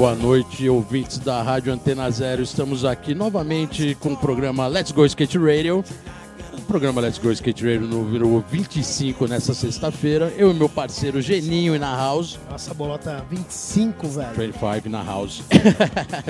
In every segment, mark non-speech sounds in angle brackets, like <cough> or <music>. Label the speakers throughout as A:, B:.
A: Boa noite, ouvintes da Rádio Antena Zero. Estamos aqui novamente com o programa Let's Go Skate Radio. O programa Let's Go Skate Radio número 25 nessa sexta-feira. Eu e meu parceiro Geninho na House.
B: Nossa, bolota 25, velho.
A: 25 na House.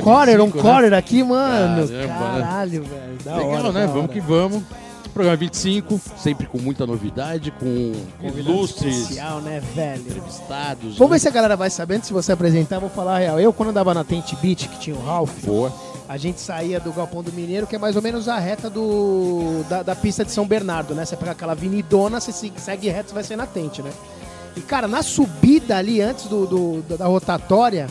B: Corner, um
A: 25, né?
B: corner aqui, mano.
A: Caramba,
B: Caralho, velho. Da
A: Legal,
B: hora,
A: né? Vamos
B: hora.
A: que vamos. Programa 25, sempre com muita novidade, com
B: Convidado
A: ilustres
B: especial, né, velho?
A: entrevistados.
B: Vamos
A: né?
B: ver se a galera vai sabendo. Se você apresentar, eu vou falar a real. Eu, quando andava na Tent Beach, que tinha o Ralph,
A: Boa.
B: a gente saía do Galpão do Mineiro, que é mais ou menos a reta do, da, da pista de São Bernardo, né? Você pega aquela avenidona, você se- segue reto, você vai sair na Tent, né? E, cara, na subida ali, antes do, do- da rotatória,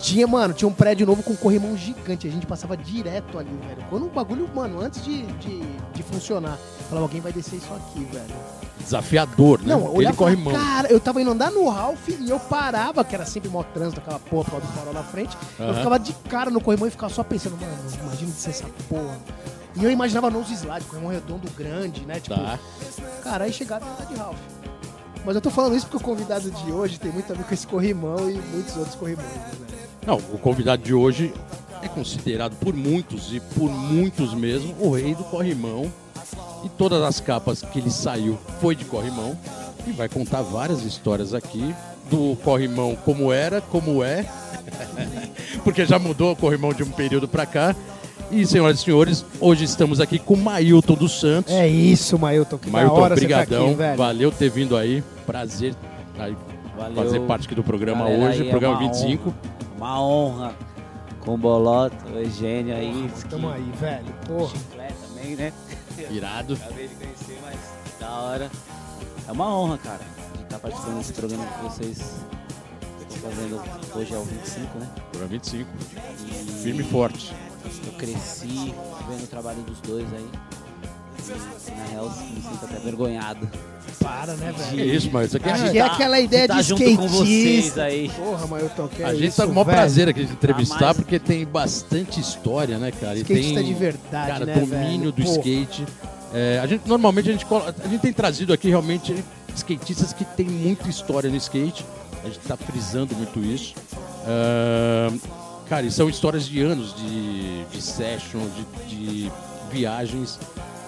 B: tinha, mano, tinha um prédio novo com um corrimão gigante. A gente passava direto ali, velho. Quando o bagulho, mano, antes de, de, de funcionar, falava, alguém vai descer isso aqui, velho.
A: Desafiador, né?
B: Não, eu
A: Ele corre mão.
B: Cara, eu tava indo andar no Ralph e eu parava, que era sempre mó trânsito, aquela porra por causa do farol na frente. Eu
A: Aham.
B: ficava de cara no corrimão e ficava só pensando, mano, imagina descer essa porra. E eu imaginava nose slide, corrimão redondo grande, né? Tipo,
A: Tá.
B: cara, aí chegava e andar de Ralph. Mas eu tô falando isso porque o convidado de hoje tem muito a ver com esse corrimão e muitos outros corrimões, né?
A: Não, o convidado de hoje é considerado por muitos e por muitos mesmo o rei do corrimão. E todas as capas que ele saiu foi de corrimão. E vai contar várias histórias aqui do corrimão como era, como é. <laughs> Porque já mudou o corrimão de um período pra cá. E, senhoras e senhores, hoje estamos aqui com Mailton dos Santos.
B: É isso, Mailton, que
A: Mailton,
B: da hora
A: brigadão.
B: você tá aqui, velho.
A: Valeu ter vindo aí. Prazer aí,
C: Valeu.
A: fazer parte aqui do programa
C: Galera,
A: hoje,
C: aí é
A: programa
C: uma
A: 25.
C: honra, Uma honra com o Bolota, o Eugênio aí.
B: Tamo aí, velho. Porra.
C: Chiclete também, né?
A: Irado.
C: Acabei de conhecer, mas da hora. É uma honra, cara, de estar participando desse programa que vocês estão fazendo hoje é o 25, né?
A: Programa 25.
C: E
A: Firme e forte.
C: Eu cresci vendo o trabalho dos dois aí. E, na real, me sinto até vergonhado.
B: Para, né, velho?
A: É isso, mas isso aqui é...
B: que é aquela ideia
C: tá
B: de
C: junto com vocês aí.
B: Porra, Mailton, que é
A: A gente
B: isso,
A: tá com o maior
B: velho?
A: prazer aqui de entrevistar,
C: Tá mais-
A: porque tem bastante história, né, cara? E
B: Skatista
A: tem,
B: de verdade,
A: cara,
B: né,
A: domínio
B: velho?
A: do
B: Porra.
A: skate. É, a gente, normalmente a gente, a gente tem trazido aqui realmente skatistas que tem muita história no skate. A gente tá frisando muito isso. Ahn, cara, e são histórias de anos de, de session, de, de viagens.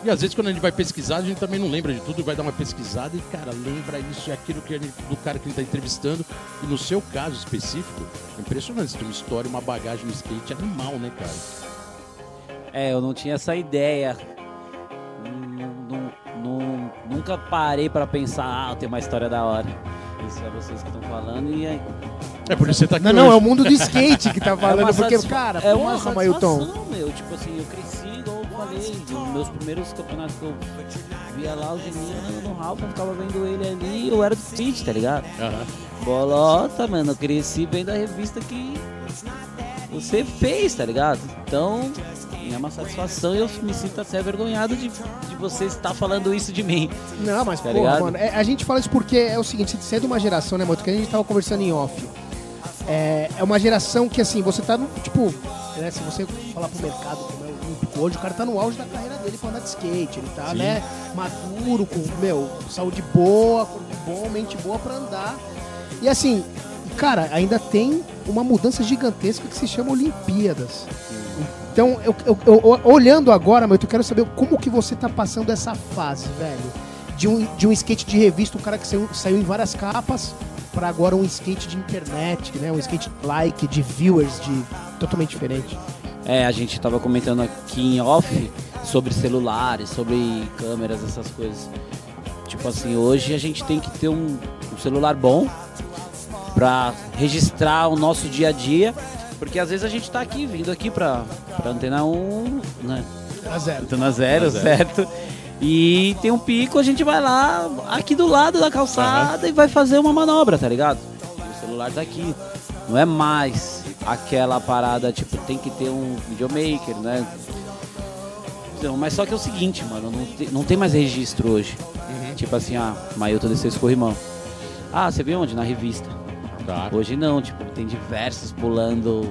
A: E às vezes quando a gente vai pesquisar, a gente também não lembra de tudo, vai dar uma pesquisada e, cara, lembra isso e aquilo que gente- do cara que a gente tá entrevistando. E no seu caso específico, é impressionante, tem uma história, uma bagagem no skate animal, né, cara?
C: É, eu não tinha essa ideia. Nun- nun- nun- nunca parei pra pensar, ah, tenho uma história da hora. Isso é vocês que estão falando e aí.
A: É por isso que você tá aqui
B: Não, não, é o
A: hoje.
B: mundo do skate que tá <laughs> falando,
C: uma
B: porque, cara,
C: é uma
B: porra, Mailton.
C: satisfação, meu. Tipo assim, eu cresci, igual eu falei, nos meus primeiros campeonatos que eu via lá o Geninho no Ralph, eu ficava vendo ele ali, eu era do skate, tá ligado?
A: Aham.
C: Bolota, mano, eu cresci vendo a revista que você fez, tá ligado? Então, é uma satisfação e eu me sinto até vergonhado de, de você estar falando isso de mim.
B: Não, mas,
C: Tá
B: porra, mano, é, a gente fala isso porque é o seguinte, você é de uma geração, né, Mailton, que a gente tava conversando em off. É, é uma geração que, assim, você tá no, tipo, né, se você falar pro mercado como é o Olímpico hoje, o cara tá no auge da carreira dele pra andar de skate, ele tá,
A: Sim.
B: né, maduro, com, meu, saúde boa, corpo bom, mente boa pra andar. E assim, cara, ainda tem uma mudança gigantesca que se chama Olimpíadas. Então, eu, eu- eu- olhando agora, meu, eu quero saber como que você tá passando essa fase, velho. De um, de um skate de revista, um cara que saiu, saiu em várias capas, pra agora um skate de internet, né? Um skate like, de viewers, de totalmente diferente.
C: É, a gente tava comentando aqui em off sobre celulares, sobre câmeras, essas coisas. Tipo assim, hoje a gente tem que ter um, um celular bom pra registrar o nosso dia a dia. Porque às vezes a gente tá aqui, vindo aqui pra, pra Antena 1, né?
B: A zero.
C: Antena 0,
A: Antena
C: certo? E tem um pico, a gente vai lá, aqui do lado da calçada e vai fazer uma manobra, tá ligado? celular tá aqui. Não é mais aquela parada, tipo, tem que ter um videomaker, né? Então, mas só que é o seguinte, mano, não, te- não tem mais registro hoje. Tipo assim, ah, Mailton desceu esse corrimão. Ah, você viu onde? Na revista.
A: Tá.
C: Hoje não, tipo, tem diversos pulando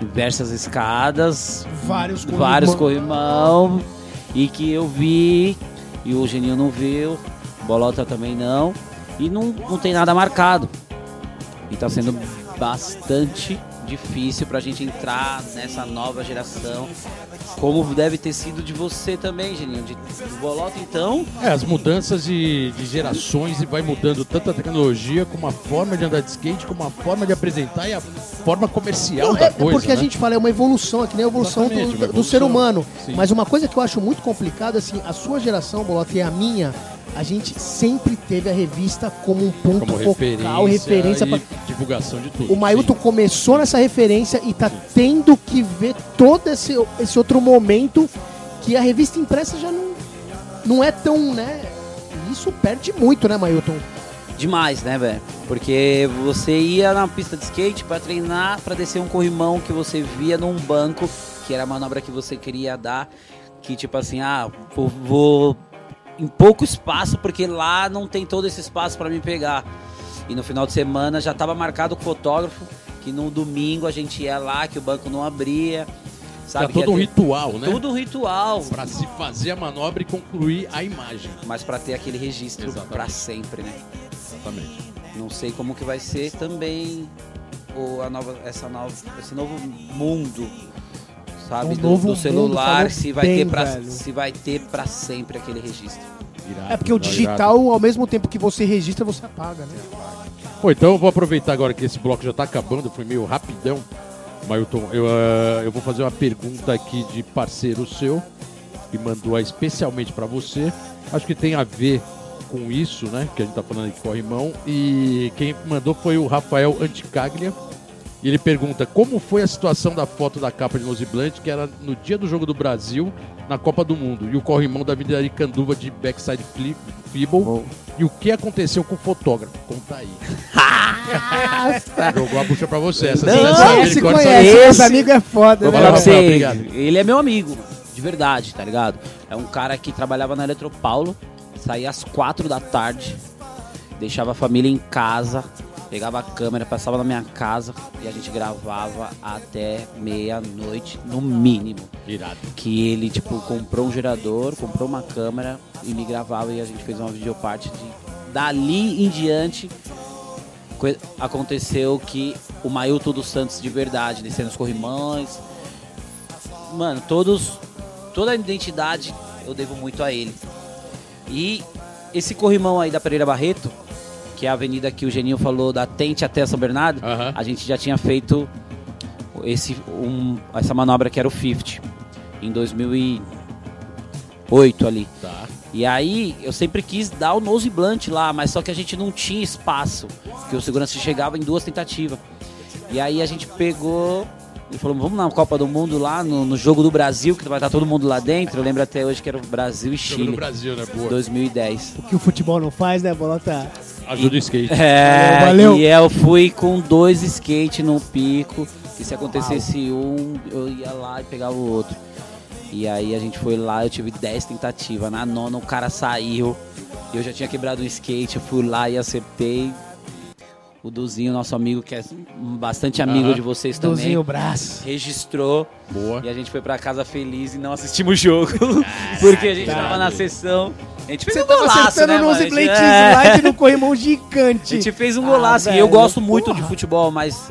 C: diversas escadas,
B: Vários
C: vários
B: corrimão.
C: corrimão e que eu vi e o Geninho não viu, Bolota também não e não, não tem nada marcado. E tá sendo bastante difícil pra gente entrar nessa nova geração. Como deve ter sido de você também, Geninho. De, do Bolota então,
A: É, as mudanças de, de gerações e vai mudando tanto a tecnologia como a forma de andar de skate, como a forma de apresentar e a forma comercial
B: Não,
A: da
B: é,
A: coisa.
B: porque a
A: né?
B: gente fala, é uma evolução, é que nem a evolução do,
A: uma
B: do ser
A: evolução.
B: humano.
A: Sim.
B: Mas uma coisa que eu acho muito complicada, assim, a sua geração, Bolota, e a minha, a gente sempre teve a revista como um ponto
A: como
B: focal,
A: referência,
B: referência
A: e
B: pra...
A: divulgação de tudo.
B: O Mailton
A: sim.
B: começou nessa referência e tá tendo que ver todo esse, esse outro momento que a revista impressa já não, não é tão, né? Isso perde muito, né, Mailton?
C: Demais, né, velho? Porque você ia na pista de skate pra treinar, pra descer um corrimão que você via num banco, que era a manobra que você queria dar, que tipo assim, ah, vou, vou em pouco espaço, porque lá não tem todo esse espaço pra me pegar. E no final de semana já tava marcado com o fotógrafo, que no domingo a gente ia lá, que o banco não abria.
A: Tá
C: Sabe?
A: todo um ritual, né?
C: Tudo um ritual.
A: Pra se fazer a manobra e concluir a imagem.
C: Mas pra ter aquele registro
A: Exatamente.
C: pra sempre, né?
A: Exatamente.
C: Não sei como que vai ser também o, a nova, essa nova, esse novo mundo, sabe,
B: Um
C: do,
B: novo
C: do celular, se vai
B: bem,
C: ter para
B: velho.
C: se vai ter para sempre aquele registro.
A: Irado,
B: É porque o
A: irado.
B: digital, ao mesmo tempo que você registra, você apaga, né?
A: Pô, então eu vou aproveitar agora que esse bloco já tá acabando, foi meio rapidão. Mailton, eu, ah, eu vou fazer uma pergunta aqui de parceiro seu, que mandou especialmente pra você. Acho que tem a ver com isso, né? Que a gente tá falando de corrimão. E quem mandou foi o Rafael Anticaglia. E ele pergunta como foi a situação da foto da capa de Noziblant, que era no dia do jogo do Brasil, na Copa do Mundo, e o corrimão da Avenida Aricanduva de backside flip, feeble, e o que aconteceu com o fotógrafo? Conta aí. <laughs> Jogou a bucha pra você. Essa
C: Não,
A: corta
B: conhece,
A: só-
C: esse-
B: meus amigos é foda,
C: Vou
B: né?
C: falar pra você,
A: obrigado.
C: ele é meu amigo, de verdade, tá ligado? É um cara que trabalhava na Eletropaulo, saía às quatro da tarde, deixava a família em casa, pegava a câmera, passava na minha casa e a gente gravava até meia-noite, no mínimo.
A: Irado.
C: que ele tipo comprou um gerador, comprou uma câmera e me gravava e a gente fez uma videoparte de dali em diante co- aconteceu que o Mailton dos Santos de verdade, descendo os corrimões. Mano, todos toda a identidade eu devo muito a ele. E esse corrimão aí da Pereira Barreto, que é a avenida que o Geninho falou da Tente até São Bernardo,
A: Aham.
C: a gente já tinha feito esse, um- essa manobra que era o 50 em 2008 ali.
A: Tá.
C: E aí eu sempre quis dar o nose blunt lá, mas só que a gente não tinha espaço, porque o segurança chegava em duas tentativas. E aí a gente pegou e falou, vamos na Copa do Mundo lá, no, no jogo do Brasil, que vai estar todo mundo lá dentro. Eu lembro até hoje que era o Brasil e
A: Jogo
C: Chile,
A: no Brasil, né? Boa.
C: 2010.
B: O que o futebol não faz, né, Bolota?
A: Ajuda o skate.
C: É,
B: Valeu, valeu.
C: e eu fui com dois skate no pico. E se acontecesse um, eu ia lá e pegava o outro. E aí a gente foi lá, eu tive 10 tentativas. Na nona o cara saiu. E eu já tinha quebrado o skate, eu fui lá e acertei. O Duzinho, nosso amigo, que é bastante amigo
A: Aham.
C: de vocês também,
B: Dozinho braço.
C: registrou.
A: Boa.
C: E a gente foi pra casa feliz e não assistimos o jogo. <laughs> porque a gente tava na sessão. A gente fez
B: Você
C: um
B: tava
C: golaço,
B: acertando
C: né,
B: no
C: mano? A
B: Blade
C: gente- É.
B: Slide no corrimão
C: A
B: gigante.
C: gente fez um
B: Ah,
C: golaço. e
B: velho,
C: eu gosto muito
B: porra.
C: de futebol, mas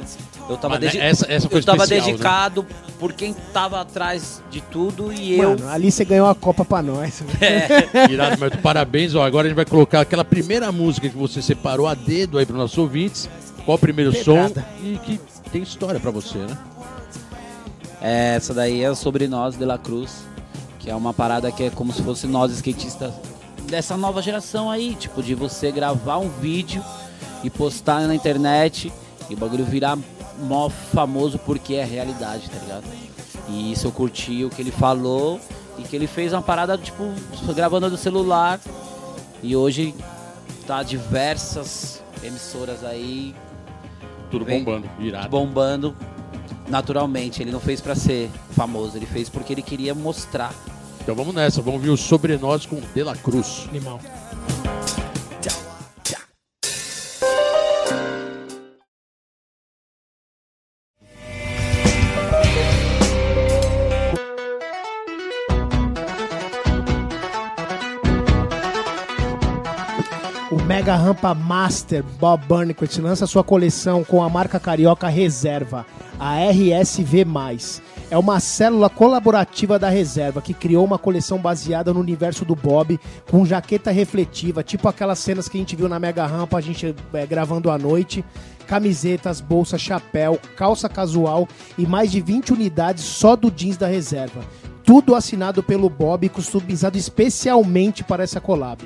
C: eu tava,
A: Mas, né,
C: dedi-
A: essa- essa foi
C: eu tava
A: especial, né?
C: dedicado por quem tava atrás de tudo e eu.
B: Mano, ali você ganhou a Copa pra nós. <laughs> <laughs>
A: Irado, mas parabéns. Ó, agora a gente vai colocar aquela primeira música que você separou a dedo aí para nossos ouvintes. Qual o primeiro
B: Pedrada.
A: som e que tem história pra você, né?
C: É, essa daí é sobre nós de la Cruz, que é uma parada que é como se fosse nós skatistas dessa nova geração aí, tipo de você gravar um vídeo e postar na internet e o bagulho virar mó famoso porque é realidade, tá ligado? E isso eu curti o que ele falou e que ele fez uma parada tipo gravando do celular e hoje tá diversas emissoras aí
A: Tudo
C: Vem.
A: bombando, irado.
C: bombando naturalmente. Ele não fez pra ser famoso, ele fez porque ele queria mostrar.
A: Então vamos nessa, vamos ver o Sobre Nós com De La Cruz.
B: Animal. Mega Rampa Master Bob Burnquist lança sua coleção com a marca carioca Reserva, a RSV+. É uma célula colaborativa da Reserva que criou uma coleção baseada no universo do Bob, com jaqueta refletiva, tipo aquelas cenas que a gente viu na Mega Rampa, a gente é, gravando à noite, camisetas, bolsa, chapéu, calça casual e mais de 20 unidades só do jeans da Reserva. Tudo assinado pelo Bob e customizado especialmente para essa collab.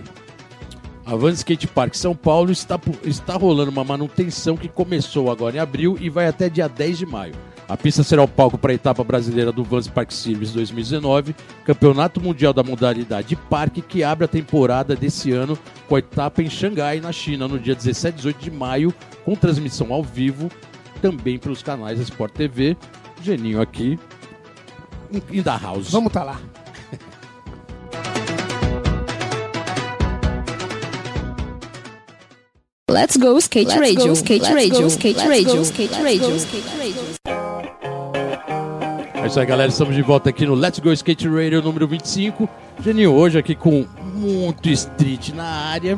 A: A Van Skate Park São Paulo está, está rolando uma manutenção que começou agora em abril e vai até dia 10 de maio. A pista será o palco para a etapa brasileira do Vans Park Series 2019, campeonato mundial da modalidade parque que abre a temporada desse ano com a etapa em Xangai, na China, no dia 17 e 18 de maio, com transmissão ao vivo, também pelos canais da Sport TV. Geninho aqui, em da House.
B: Vamos tá lá.
D: Let's go skate radio, skate radio, skate radio, skate radio, skate radio.
A: É isso aí, galera. Estamos de volta aqui no Let's Go Skate Radio número 25. Geninho, hoje aqui com muito street na área,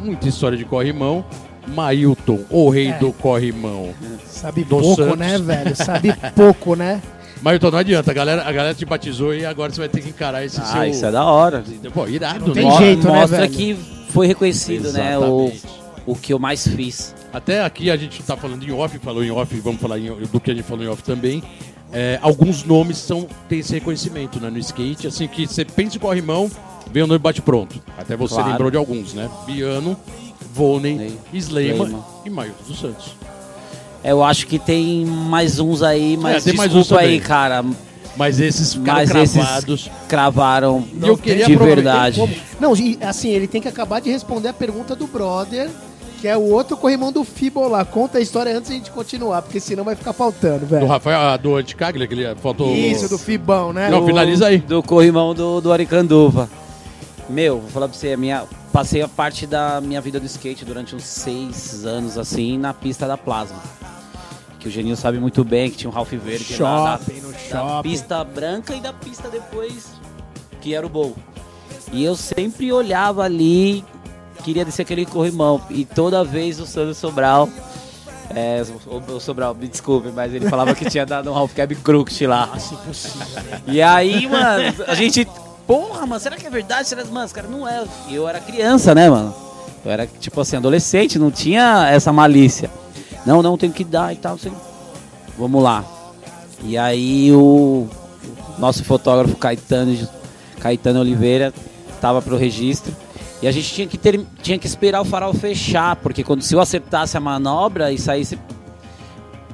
A: muita história de corrimão. Mailton, o rei
B: É.
A: do corrimão.
B: Sabe
A: Do
B: pouco,
A: Santos.
B: né, velho? <laughs> Sabe pouco, né?
A: Mailton, não adianta, a galera, a galera te batizou e agora você vai ter que encarar esse
C: Ah,
A: seu...
C: isso é da hora.
A: Pô, irado,
B: Não tem
A: né?
C: Mo-
B: jeito, né,
C: Mostra
B: velho?
C: que foi reconhecido, né? O,
A: Exatamente.
C: O que eu mais fiz.
A: Até aqui a gente tá falando em off, falou em off, vamos falar em- do que a gente falou em off também. É, alguns nomes são, têm esse reconhecimento né, no skate, assim que você pensa em corrimão, vem o nome bate pronto. Até você
C: Claro.
A: lembrou de alguns, né? Biano, Volney, Slema
C: Slema.
A: e Mailton dos Santos.
C: Eu acho que tem mais uns aí, mas
A: É, tem mais
C: desculpa
A: uns
C: aí, cara.
A: Mas esses
C: Mas esses
A: cravados.
C: cravaram
A: E eu queria
C: de verdade.
B: Como? Não, e, assim, ele tem que acabar de responder a pergunta do brother, que é o outro corrimão do Fibo lá. Conta a história antes de a gente continuar, porque senão vai ficar faltando,
A: Do
B: velho.
A: Rafael, ah, do Anticaglia, que ele faltou.
B: Isso, do Fibão, né?
A: Não,
C: Do-
A: finaliza aí.
C: Do corrimão do, do Aricanduva. Meu, vou falar pra você, a minha, passei a parte da minha vida do skate durante uns seis anos, assim, na pista da Plasma. Que o Geninho sabe muito bem, que tinha um Ralph Verde lá da,
B: Shopping, no
C: da
B: shopping.
C: pista branca e da pista depois, que era o Bowl. E eu sempre olhava ali, queria descer aquele corrimão. E toda vez o Sandro Sobral, é, o, o Sobral, me desculpe, mas ele falava que tinha dado um Ralph Cab Crooked lá. <laughs> E aí, mano, a gente. Porra, mano, será que é verdade? Será... Mano, os caras não é. Eu era criança, né, mano? Eu era, tipo assim, adolescente, não tinha essa malícia. Não, não, tem que dar e tal, não sei. Vamos lá. E aí o nosso fotógrafo Caetano, Caetano Oliveira tava pro registro. E a gente tinha que, ter, tinha que esperar o farol fechar, porque quando se eu acertasse a manobra e saísse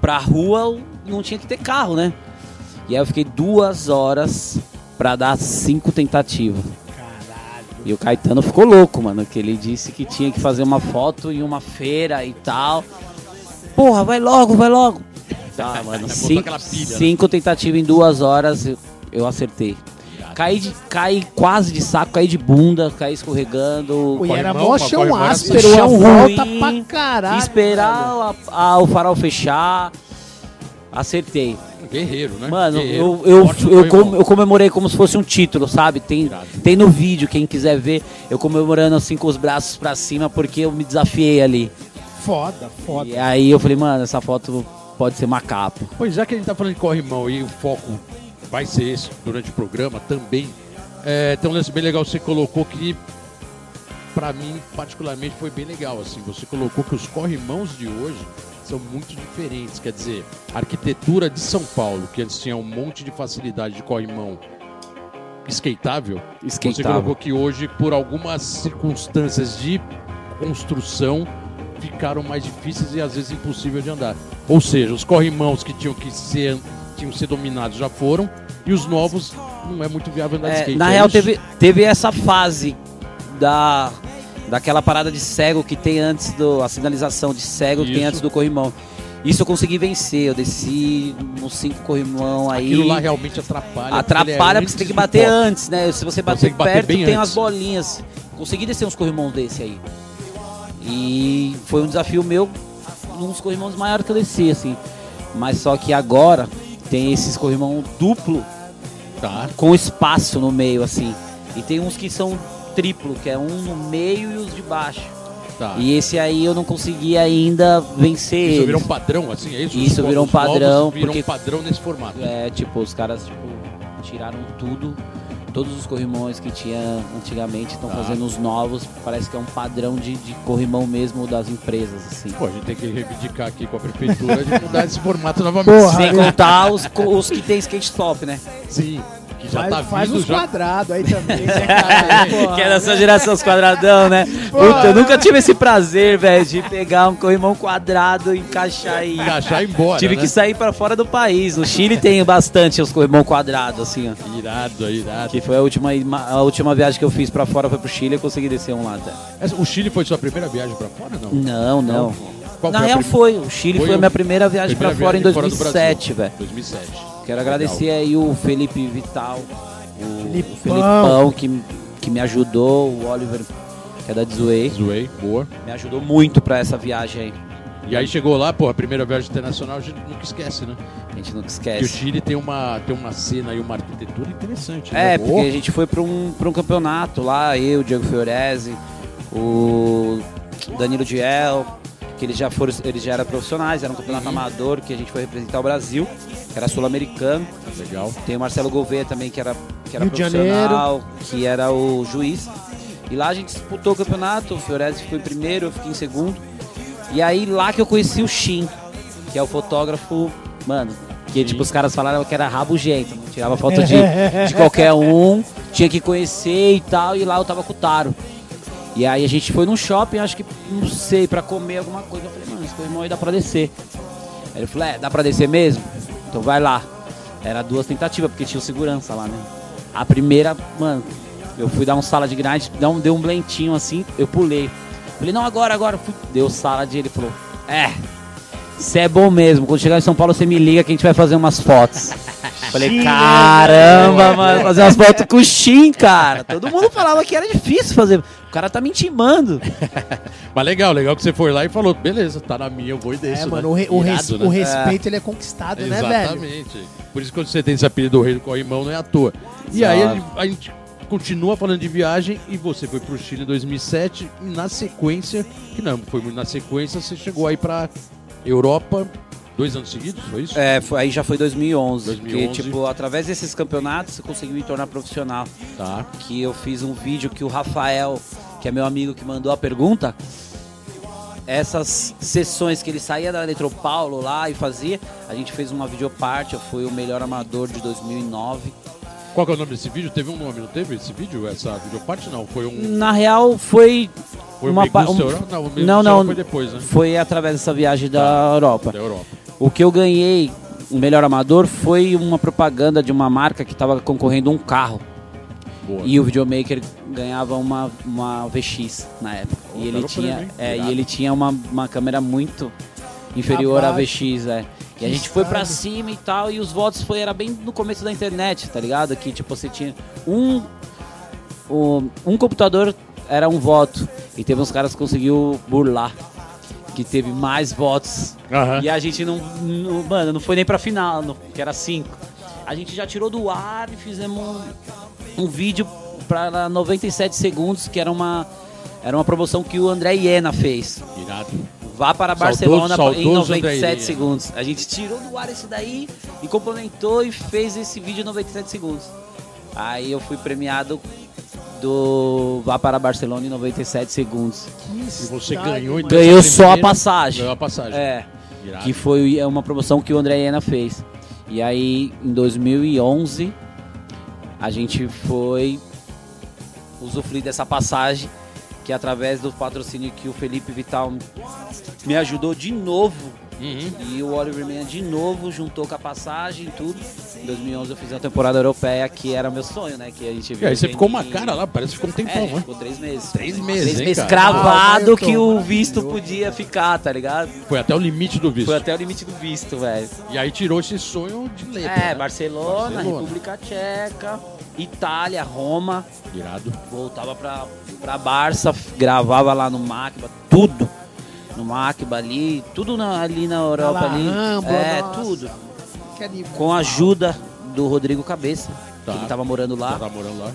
C: pra rua, não tinha que ter carro, né? E aí eu fiquei duas horas pra dar cinco tentativas. E o Caetano ficou louco, mano, que ele disse que tinha que fazer uma foto em uma feira e tal. Porra, vai logo, vai logo. <laughs> Tá, mano, cinco,
A: aquela pilha, né?
C: cinco tentativas em duas horas eu, eu acertei. Caí, de, caí quase de saco, caí de bunda, caí escorregando.
B: E era mó chão áspero,
C: chão
B: a volta
C: ruim,
B: pra caralho.
C: esperar a- a- o farol fechar. Acertei.
A: Guerreiro, né?
C: Mano,
A: Guerreiro.
C: eu, eu, eu, com- eu comemorei como se fosse um título, sabe? Tem,
A: Irado.
C: tem no vídeo, quem quiser ver, eu comemorando assim com os braços pra cima, porque eu me desafiei ali.
B: Foda, foda.
C: E aí eu falei, mano, essa foto pode ser uma capa.
A: Pois já que a gente tá falando de corrimão e o foco vai ser esse durante o programa também, é, tem um lance bem legal que você colocou que pra mim particularmente foi bem legal assim. Você colocou que os corrimãos de hoje são muito diferentes, quer dizer, a arquitetura de São Paulo, que antes tinha um monte de facilidade de corrimão skateável, você colocou que hoje por algumas circunstâncias de construção ficaram mais difíceis e às vezes impossível de andar. Ou seja, os corrimãos que tinham que ser tinham que ser dominados já foram e os novos não é muito viável andar de
C: É,
A: skate.
C: na
A: é
C: real,
A: isso?
C: teve, teve essa fase da daquela parada de cego que tem antes do. a sinalização de cego que tem
A: Isso.
C: antes do corrimão. Isso eu consegui vencer, eu desci nos cinco corrimão aí.
A: Aquilo lá realmente atrapalha.
C: Atrapalha porque
A: porque
C: você tem que
A: é
C: bater
A: antes
C: né? Se você
A: Você
C: bater perto, tem
A: antes.
C: umas bolinhas. Consegui descer uns corrimãos desse aí. E foi um desafio meu, uns corrimãos maiores que eu desci, assim. Mas só que agora tem esses corrimão duplo
A: Tá.
C: com espaço no meio, assim. E tem uns que são triplo, que é um no meio e os de baixo.
A: Tá.
C: E esse aí eu não consegui ainda vencer
A: Isso
C: eles.
A: virou um padrão, assim, é isso?
C: Isso
A: Os
C: virou um padrão,
A: Virou
C: porque-
A: um padrão nesse formato.
C: É, tipo, os caras tipo, tiraram tudo. Todos os corrimões que tinha antigamente estão
A: Tá.
C: fazendo os novos. Parece que é um padrão de, de corrimão mesmo das empresas, assim.
A: Pô, a gente tem que reivindicar aqui com a prefeitura de mudar esse formato novamente.
B: Porra,
C: Sem
B: eu-
C: contar os, os que tem skate stop, né?
A: Sim, que já
B: Faz,
A: tá
B: faz
A: vindo
B: uns
A: já.
B: quadrados aí também. né, <laughs> cara? Porra,
C: que é da sua
B: né?
C: geração, os quadradão, né? Puta, eu nunca tive esse prazer, velho, de pegar um corrimão quadrado e encaixar e.
A: Encaixar e embora.
C: Tive
A: né?
C: que sair pra fora do país. No Chile tem bastante os corrimão quadrado, assim, ó.
A: Irado, irado.
C: Que foi a última, a última viagem que eu fiz pra fora, foi pro Chile, eu consegui descer um lá até.
A: O Chile foi sua primeira viagem pra fora, não?
C: Não, não.
A: Qual
C: Na real
A: prim-
C: foi, o Chile
A: Foi
C: foi, a minha primeira viagem
A: primeira
C: pra fora em
A: viagem fora do
C: 2007,
A: Brasil.
C: velho.
A: 2007.
C: Quero agradecer aí o Felipe Vital, o, o
B: Filipão.
C: Felipão que, que me ajudou, o Oliver, que é da Desuei,
A: Zoei, boa.
C: me ajudou muito pra essa viagem aí.
A: E aí chegou lá, pô, a primeira viagem internacional, a gente nunca esquece, né?
C: A gente nunca
A: Que o
C: esquece.
A: Chile tem uma, tem uma cena e uma arquitetura interessante. né?
C: É, porque a gente foi pra um, pra um campeonato lá, eu, o Diego Fiorese, o Danilo Diel, que eles já foram, eles já eram profissionais, era um campeonato
A: Uhum.
C: amador que a gente foi representar o Brasil, que era sul-americano.
A: Legal.
C: Tem o Marcelo Gouveia também, que era, que era
B: Rio
C: profissional, que era o juiz. E lá a gente disputou o campeonato, o Fiorese ficou em primeiro, eu fiquei em segundo. E aí lá que eu conheci o Shin, que é o fotógrafo, mano, que tipo, os caras falaram que era rabugento, tirava foto de, <laughs> de qualquer um, tinha que conhecer e tal, e lá eu tava com o Taro. E aí a gente foi num shopping, acho que, não sei, pra comer alguma coisa. Eu falei, mano, esse irmão aí dá pra descer. Aí ele falou, é, dá pra descer mesmo? Então vai lá. Era duas tentativas, porque tinha segurança lá, né? A primeira, mano, eu fui dar um sala de grind, deu um, blentinho assim, eu pulei. Falei, não, agora, agora. Deu sala de ele falou, é, você é bom mesmo. Quando chegar em São Paulo, você me liga que a gente vai fazer umas fotos. <laughs> Falei, caramba, mano, fazer umas fotos com o Shin, cara. Todo mundo falava que era difícil fazer. O cara tá me intimando. <laughs>
A: Mas legal, legal que você foi lá e falou, beleza, tá na minha, eu vou e desço.
B: É,
A: né?
B: mano, o, re- o res-
A: Irado,
B: o
A: né?
B: respeito ele é conquistado, né, velho?
A: Exatamente. Por isso que quando você tem esse apelido do rei do corrimão não é à toa. E
C: Exato.
A: aí a gente, a gente continua falando de viagem e você foi pro Chile em 2007 e na sequência, que não foi muito na sequência, você chegou aí pra Europa dois anos seguidos, foi isso?
C: É, foi- aí já foi 2011.
A: 2011.
C: Que, tipo, através desses campeonatos, eu consegui me tornar profissional.
A: Tá.
C: Que eu fiz um vídeo que o Rafael, que é meu amigo que mandou a pergunta, essas sessões que ele saía da Eletropaulo lá e fazia, a gente fez uma videoparte, eu fui o melhor amador de 2009.
A: Qual que é o nome desse vídeo? Teve um nome, não teve esse vídeo? Essa videoparte não, foi um...
C: Na real, foi
A: Foi
C: uma
A: o
C: pa-
A: Megusta
C: um-
A: Europa? Não,
C: Não, não.
A: Foi depois, né?
C: foi através dessa viagem da
A: Tá.
C: Europa.
A: Da Europa.
C: O que eu ganhei, o melhor amador, foi uma propaganda de uma marca que estava concorrendo a um carro.
A: Boa.
C: E o videomaker ganhava uma, uma VX na época.
A: Pô,
C: E ele
A: quero
C: tinha, é, e ele tinha uma, uma câmera muito inferior à. VX, é. E a gente foi pra
B: estado.
C: cima e tal, e os votos foi, era bem no começo da internet, tá ligado? Que tipo, você tinha um, um, um computador era um voto. E teve uns caras que conseguiu burlar. Que teve mais votos
A: Aham.
C: e a gente não, não- Mano, não foi nem pra final, não, que era 5. A gente já tirou do ar e fizemos um, um vídeo pra 97 segundos, que era uma, era uma promoção que o André Iena fez.
A: Irado.
C: Vá para
A: Saudoso-
C: Barcelona
A: saudoso
C: em 97
A: André Iena.
C: segundos. A gente tirou do ar esse daí e complementou e fez esse vídeo em 97 segundos. Aí eu fui premiado do Vá para Barcelona em 97 segundos.
A: E você ganhou então
C: Ganhou só a passagem.
A: Ganhou a passagem.
C: É.
A: Irado.
C: que foi é uma promoção que o André Iena fez. E aí, em 2011, a gente foi usufruir dessa passagem, que através do patrocínio que o Felipe Vital me ajudou de novo E o Oliver Mena de novo juntou com a passagem e tudo. Em 2011 eu fiz a temporada europeia, que era meu sonho, né? Que a gente
A: E aí você ficou uma cara lá, parece que ficou um
C: É,
A: tempão,
C: gente
A: né?
C: ficou três meses.
A: Três meses,
C: Três
A: hein,
C: meses
A: cara?
C: cravado
B: Ah,
C: que o visto podia ficar, tá ligado?
A: Foi até o limite do visto.
C: Foi até o limite do visto, velho.
A: E aí tirou esse sonho de letra.
C: É,
A: né?
C: Barcelona,
A: Barcelona.
C: República Tcheca, Itália, Roma.
A: Irado.
C: Voltava pra, pra Barça, gravava lá no Macba, tudo. No Macba ali, tudo na- ali na Europa
B: La
C: ali.
B: Rambla,
C: é,
B: nossa.
C: tudo.
B: Animal.
C: Com a ajuda do Rodrigo Cabeça,
A: Tá.
C: que ele tava morando lá.
A: Tá morando lá.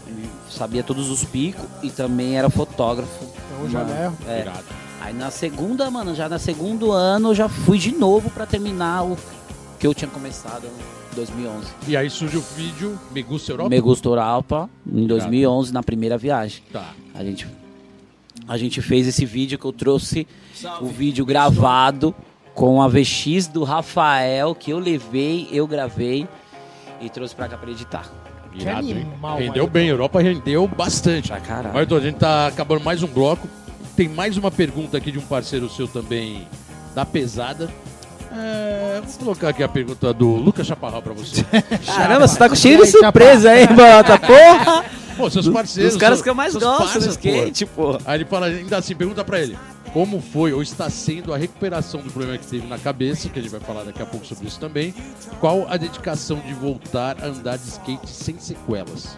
C: Sabia todos os picos e também era fotógrafo.
B: Então já é.
C: é. Aí na segunda, mano, já na segundo ano eu já fui de novo pra terminar o que eu tinha começado em 2011.
A: E aí surge o vídeo Me Gusta Europa?
C: Me Gusta Europa em 2011 na primeira viagem.
A: Tá.
C: A gente a gente fez esse vídeo que eu trouxe o vídeo gravado com a VX do Rafael que eu levei, eu gravei e trouxe pra cá pra editar.
A: Irado, hein?
B: animal,
A: Rendeu bem, a Europa rendeu bastante.
C: Pra caralho.
A: Ayrton, a gente tá acabando mais um bloco. Tem mais uma pergunta aqui de um parceiro seu também, da pesada. É, vou colocar aqui a pergunta do Lucas Chaparral pra você. <laughs>
C: Caramba, você tá com cheio de surpresa aí, Bota, <laughs> porra!
A: Pô, seus parceiros.
C: Dos caras que eu mais gosto
A: pô.
C: skate, pô.
A: Aí ele fala, ainda assim, pergunta pra ele. Como foi ou está sendo a recuperação do problema que teve na cabeça, que a gente vai falar daqui a pouco sobre isso também. Qual a dedicação de voltar a andar de skate sem sequelas?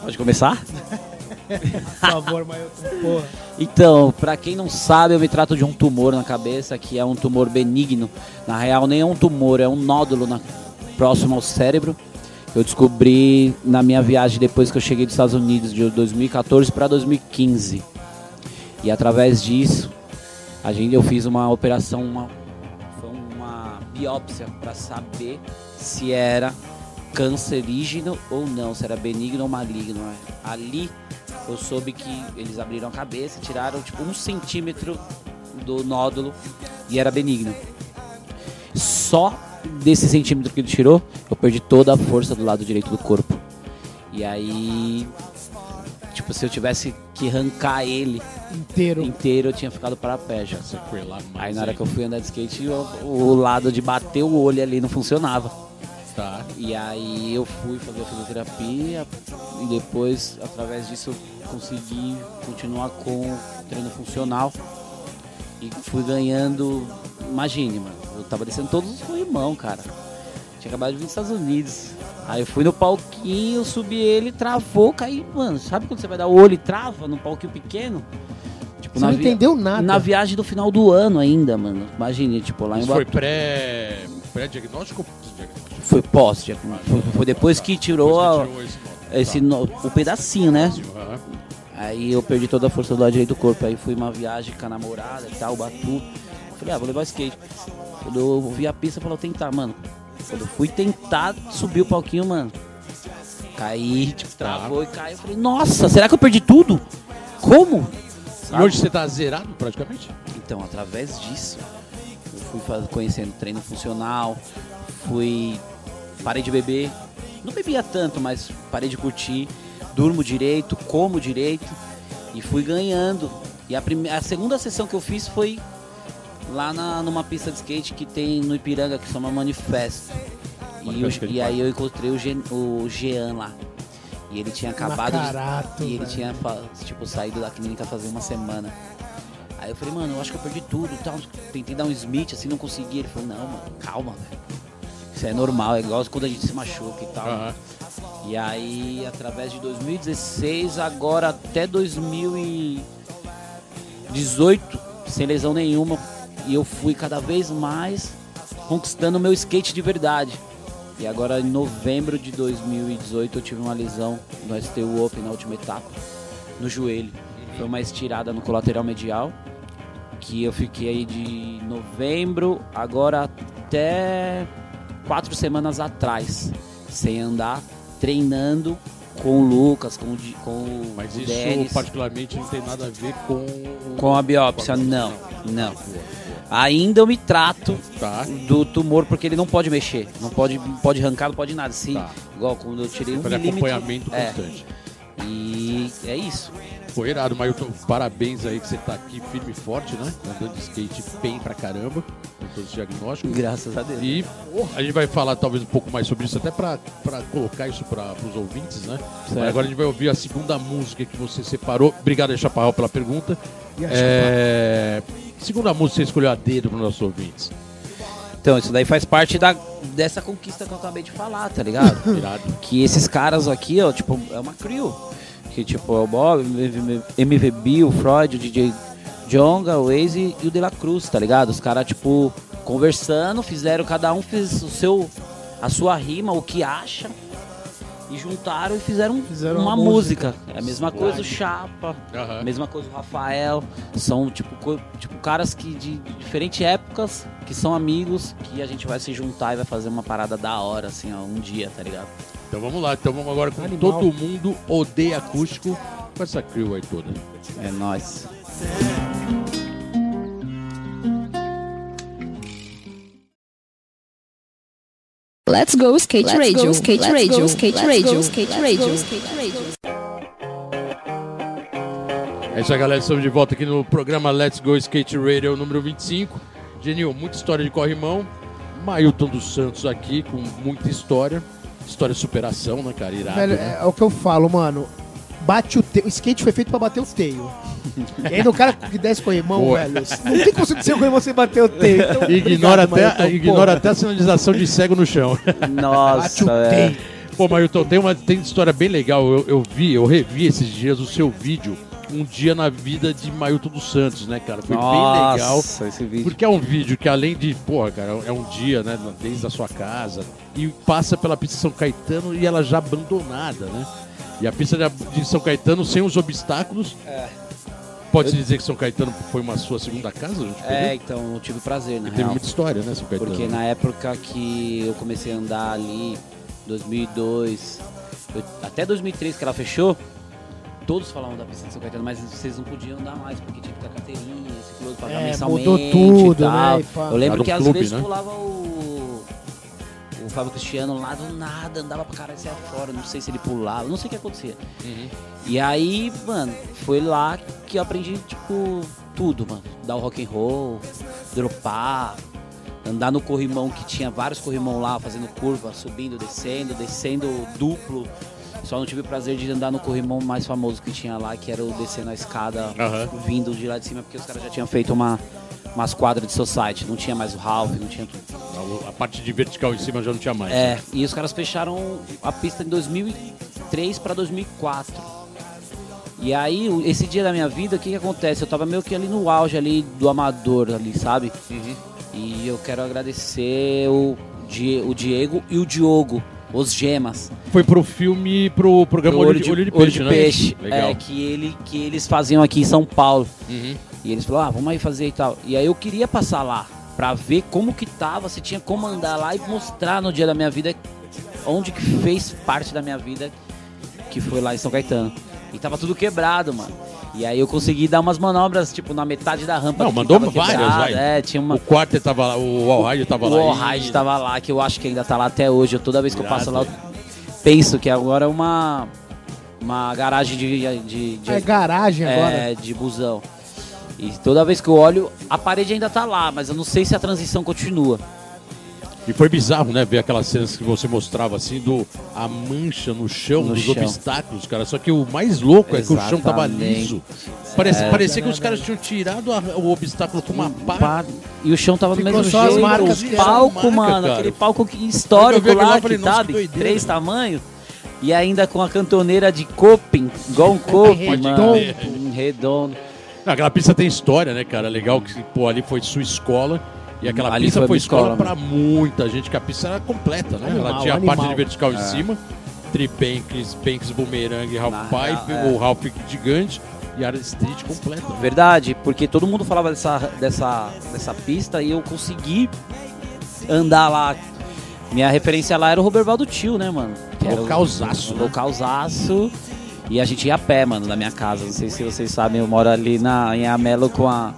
C: Pode começar? <laughs>
B: Por favor, Mailton, porra.
C: Então, pra quem não sabe, eu me trato de um tumor na cabeça, que é um tumor benigno. Na real, nem é um tumor, é um nódulo na- próximo ao cérebro. Eu descobri na minha viagem depois que eu cheguei dos Estados Unidos, de 2014 para 2015. E através disso, a gente, eu fiz uma operação, uma, uma biópsia para saber se era cancerígeno ou não, se era benigno ou maligno. Ali eu soube que eles abriram a cabeça, tiraram tipo um centímetro do nódulo e era benigno. Só desse centímetro que ele tirou, eu perdi toda a força do lado direito do corpo. E aí, tipo, se eu tivesse que arrancar ele
B: Inteiro.
C: inteiro, eu tinha ficado para pé já. Aí na hora que eu fui andar de skate, o, o lado de bater o olho ali não funcionava.
A: Tá.
C: E aí eu fui fazer a fisioterapia e depois, através disso, eu consegui continuar com o treino funcional. E fui ganhando, imagine, mano, eu tava descendo todos os corrimão, cara. Tinha acabado de vir dos Estados Unidos. Aí eu fui no palquinho, subi ele, travou, caí, mano. Sabe quando você vai dar o olho e trava num palquinho pequeno? Tipo,
B: Você não entendeu nada.
C: Na viagem do final do ano ainda, mano. Imagine, tipo, lá em
A: Isso foi pré... pré-diagnóstico ou pós-diagnóstico?
C: Foi foi, foi depois que tirou, a-
A: Depois que tirou esse nó.
C: esse no- o pedacinho, né?
A: Tá.
C: Aí eu perdi toda a força do lado direito do corpo. Aí fui uma viagem com a namorada e tal, Batu. Falei, ah, vou levar o skate. Quando eu vi a pista, eu falei, vou tentar, mano. Quando eu fui tentar subir o palquinho, mano, caí, tipo, travou e caiu. Eu falei, nossa, será que eu perdi tudo? Como?
A: E hoje você tá zerado praticamente?
C: Então, através disso, eu fui faz- conhecendo treino funcional, fui. parei de beber. Não bebia tanto, mas parei de curtir. Durmo direito, como direito e fui ganhando. E a, prime- a segunda sessão que eu fiz foi lá na, numa pista de skate que tem no Ipiranga que chama Manifesto. E,
A: Manifesto
C: eu-
A: que
C: e aí eu encontrei o, Gen, o Jean lá. E ele tinha acabado de,
B: Nakarato,
C: e ele tinha tipo saído da clínica fazia uma semana. Aí eu falei, mano, eu acho que eu perdi tudo e tal. Tentei dar um Smith assim, não consegui. Ele falou, não, mano, calma, velho. Isso é normal, é igual quando a gente se machuca e tal.
A: Aham.
C: E aí, através de 2016, agora até 2018, sem lesão nenhuma, e eu fui cada vez mais conquistando o meu skate de verdade. E agora, em novembro de 2018, eu tive uma lesão no STU Open na última etapa, no joelho. Foi uma estirada no colateral medial, que eu fiquei aí de novembro, agora até quatro semanas atrás, sem andar, treinando com o Lucas, com o, com
A: Mas
C: o
A: isso
C: Denis.
A: particularmente não tem nada a ver com...
C: Com a biópsia, não, não. Ainda eu me trato
A: Tá.
C: do tumor porque ele não pode mexer, não pode, não pode arrancar, não pode nada. Se,
A: Tá.
C: Igual quando eu tirei um
A: Fazer
C: milímetro.
A: acompanhamento
C: é,
A: constante.
C: e é isso.
A: Pô, irado, Mailton, parabéns aí que você tá aqui firme e forte, né? Andando de skate bem pra caramba, com todos os diagnósticos.
C: Graças a Deus.
A: E a gente vai falar talvez um pouco mais sobre isso, até pra, pra colocar isso para os ouvintes, né?
C: Certo.
A: Mas agora a gente vai ouvir a segunda música que você separou. Obrigado, aí, Chaparral, pela pergunta.
B: E a
A: É... Segunda música você escolheu a dedo para os nossos ouvintes.
C: Então, isso daí faz parte da, dessa conquista que eu acabei de falar, tá ligado? <laughs> Que esses caras aqui, ó, tipo, é uma crew. Que tipo, é o Bob, MVB, o Freud, o DJ Jonga, o Waze e o De La Cruz, tá ligado? Os caras, tipo, conversando, fizeram, cada um fez o seu, a sua rima, o que acha, e juntaram e fizeram,
B: Fizeram
C: uma
B: uma
C: música.
B: música.
C: É a mesma coisa o Chapa,
A: Aham.
C: a mesma coisa o Rafael. São, tipo, co- tipo caras que de diferentes épocas, que são amigos, que a gente vai se juntar e vai fazer uma parada da hora, assim, ó, um dia, tá ligado?
A: Então vamos lá, então vamos agora com
B: Animal.
A: Todo Mundo Odeia Acústico, com essa crew aí toda.
C: É nóis.
D: Let's go skate radio, skate radio, skate radio, skate radio, skate radio.
A: É isso aí, galera. Estamos de volta aqui no programa Let's Go Skate Radio número 25. Genil, muita história de corrimão. Mailton dos Santos aqui com muita história. História de superação, né, cara? Irado.
B: Velho,
A: né?
B: é, é o que eu falo, mano. Bate o teio. O skate foi feito pra bater o teio. E ainda o cara que desce com o irmão,
A: Boa.
B: velho. Não tem como você com o irmão sem bater o teio. Então, <laughs>
A: Ignora,
B: obrigado,
A: até,
B: Mailton.
A: ignora até a sinalização de cego no chão.
B: Bate
C: Nossa,
B: o
C: é.
B: teio.
A: Pô, Mailton, tem uma tem história bem legal. Eu, eu vi, eu revi esses dias o seu vídeo. Um dia na vida de Mailton dos Santos, né, cara? Foi bem legal.
C: Nossa, esse vídeo.
A: Porque é um vídeo que além de, porra, cara, é um dia, né, desde a sua casa, e passa pela pista de São Caetano e ela já abandonada, né? E a pista de, São Caetano sem os obstáculos. Pode-se dizer que São Caetano foi uma sua segunda casa?
C: É, então, eu tive prazer, na
A: Teve
C: real.
A: muita história, né, São Caetano?
C: Porque na época que eu comecei a andar ali, 2002, eu- até 2003 que ela fechou, todos falavam da pista de São Caetano, mas vocês não podiam andar mais, porque tinha que ter carteirinha, esse piloto pagar
B: É,
C: mensalmente
B: mudou tudo,
C: e tal.
B: né, e.
C: Eu lembro
A: Era um
C: que às
A: clube,
C: vezes
A: né?
C: pulava o... O Fábio Cristiano lá do nada, andava pra caralho saia fora, não sei se ele pulava, não sei o que acontecia.
A: Uhum.
C: E aí, mano, foi lá que eu aprendi, tipo, tudo, mano. Dar o rock and roll, dropar, andar no corrimão que tinha vários corrimão lá, fazendo curva, subindo, descendo, descendo duplo. Só não tive o prazer de andar no corrimão mais famoso que tinha lá, que era o descendo a escada,
A: Aham.
C: vindo de lá de cima, porque os caras já tinham feito uma, umas quadras de society. Não tinha mais o Ralph, não tinha tudo.
A: A, parte de vertical em cima já não tinha mais.
C: É,
A: né?
C: e os caras fecharam a pista em 2003 para 2004. E aí, esse dia da minha vida, o que que acontece? Eu tava meio que ali no auge ali do amador ali, sabe?
A: Uhum.
C: E eu quero agradecer o, Die- o Diego e o Diogo, os gemas.
A: Foi pro filme, pro programa
C: Pro
A: Olho, de, Olho de Peixe, né?
C: Peixe,
A: Legal.
C: É, que, ele, que eles faziam aqui em São Paulo.
A: Uhum.
C: E eles falaram, ah, vamos aí fazer e tal. E aí eu queria passar lá, pra ver como que tava, se tinha como andar lá e mostrar no dia da minha vida onde que fez parte da minha vida, que foi lá em São Caetano. E tava tudo quebrado, mano. E aí eu consegui dar umas manobras, tipo, na metade da rampa.
A: Não,
C: que
A: mandou
C: tava
A: várias, vai.
C: É, tinha uma...
A: O quarto tava lá, o Alride tava
C: O
A: lá.
C: Allride tava lá, que eu acho que ainda tá lá até hoje. Eu, toda vez que eu passo lá, eu penso que agora é uma, uma garagem de, de, de,
B: É garagem agora.
C: é, de busão. E toda vez que eu olho, a parede ainda tá lá, mas eu não sei se a transição continua.
A: E foi bizarro, né? Ver aquelas cenas que você mostrava assim, do a mancha no chão,
C: No
A: dos
C: chão.
A: obstáculos, cara. Só que o mais louco é que o chão tava
C: Exatamente.
A: liso. Parecia,
C: É.
A: parecia que os caras tinham tirado a- o obstáculo com uma pá.
C: Pá, E o chão tava do
B: Ficou
C: mesmo
B: só as
C: jeito.
B: marcas
C: o palco,
A: marca,
C: mano,
A: cara.
C: aquele palco que- histórico
A: lá,
C: lá,
A: falei,
C: que sabe?
A: que.
C: Três tamanhos. E ainda com a cantoneira de coping, igual um
A: Pode
C: mano. redondo.
A: Não, aquela pista tem história, né, cara? Legal que, pô, ali foi sua escola. E aquela
C: Ali
A: pista
C: foi
A: foi, escola,
C: escola,
A: pra muita gente, que a pista era completa, né?
B: Animal,
A: Ela tinha a
B: animal.
A: parte de vertical
C: É.
A: em cima, tribanks, banks, boomerang, half
C: Na
A: pipe,
C: real, é.
A: ou half gigante, e área street completa.
C: Verdade, porque todo mundo falava dessa, dessa, dessa pista e eu consegui andar lá. Minha referência lá era o Roberval do Tio, né, mano? Que era
A: Localzaço,
C: o
A: né?
C: Localzaço. E a gente ia a pé, mano, da minha casa. Não sei se vocês sabem, eu moro ali na, em Amelo com a,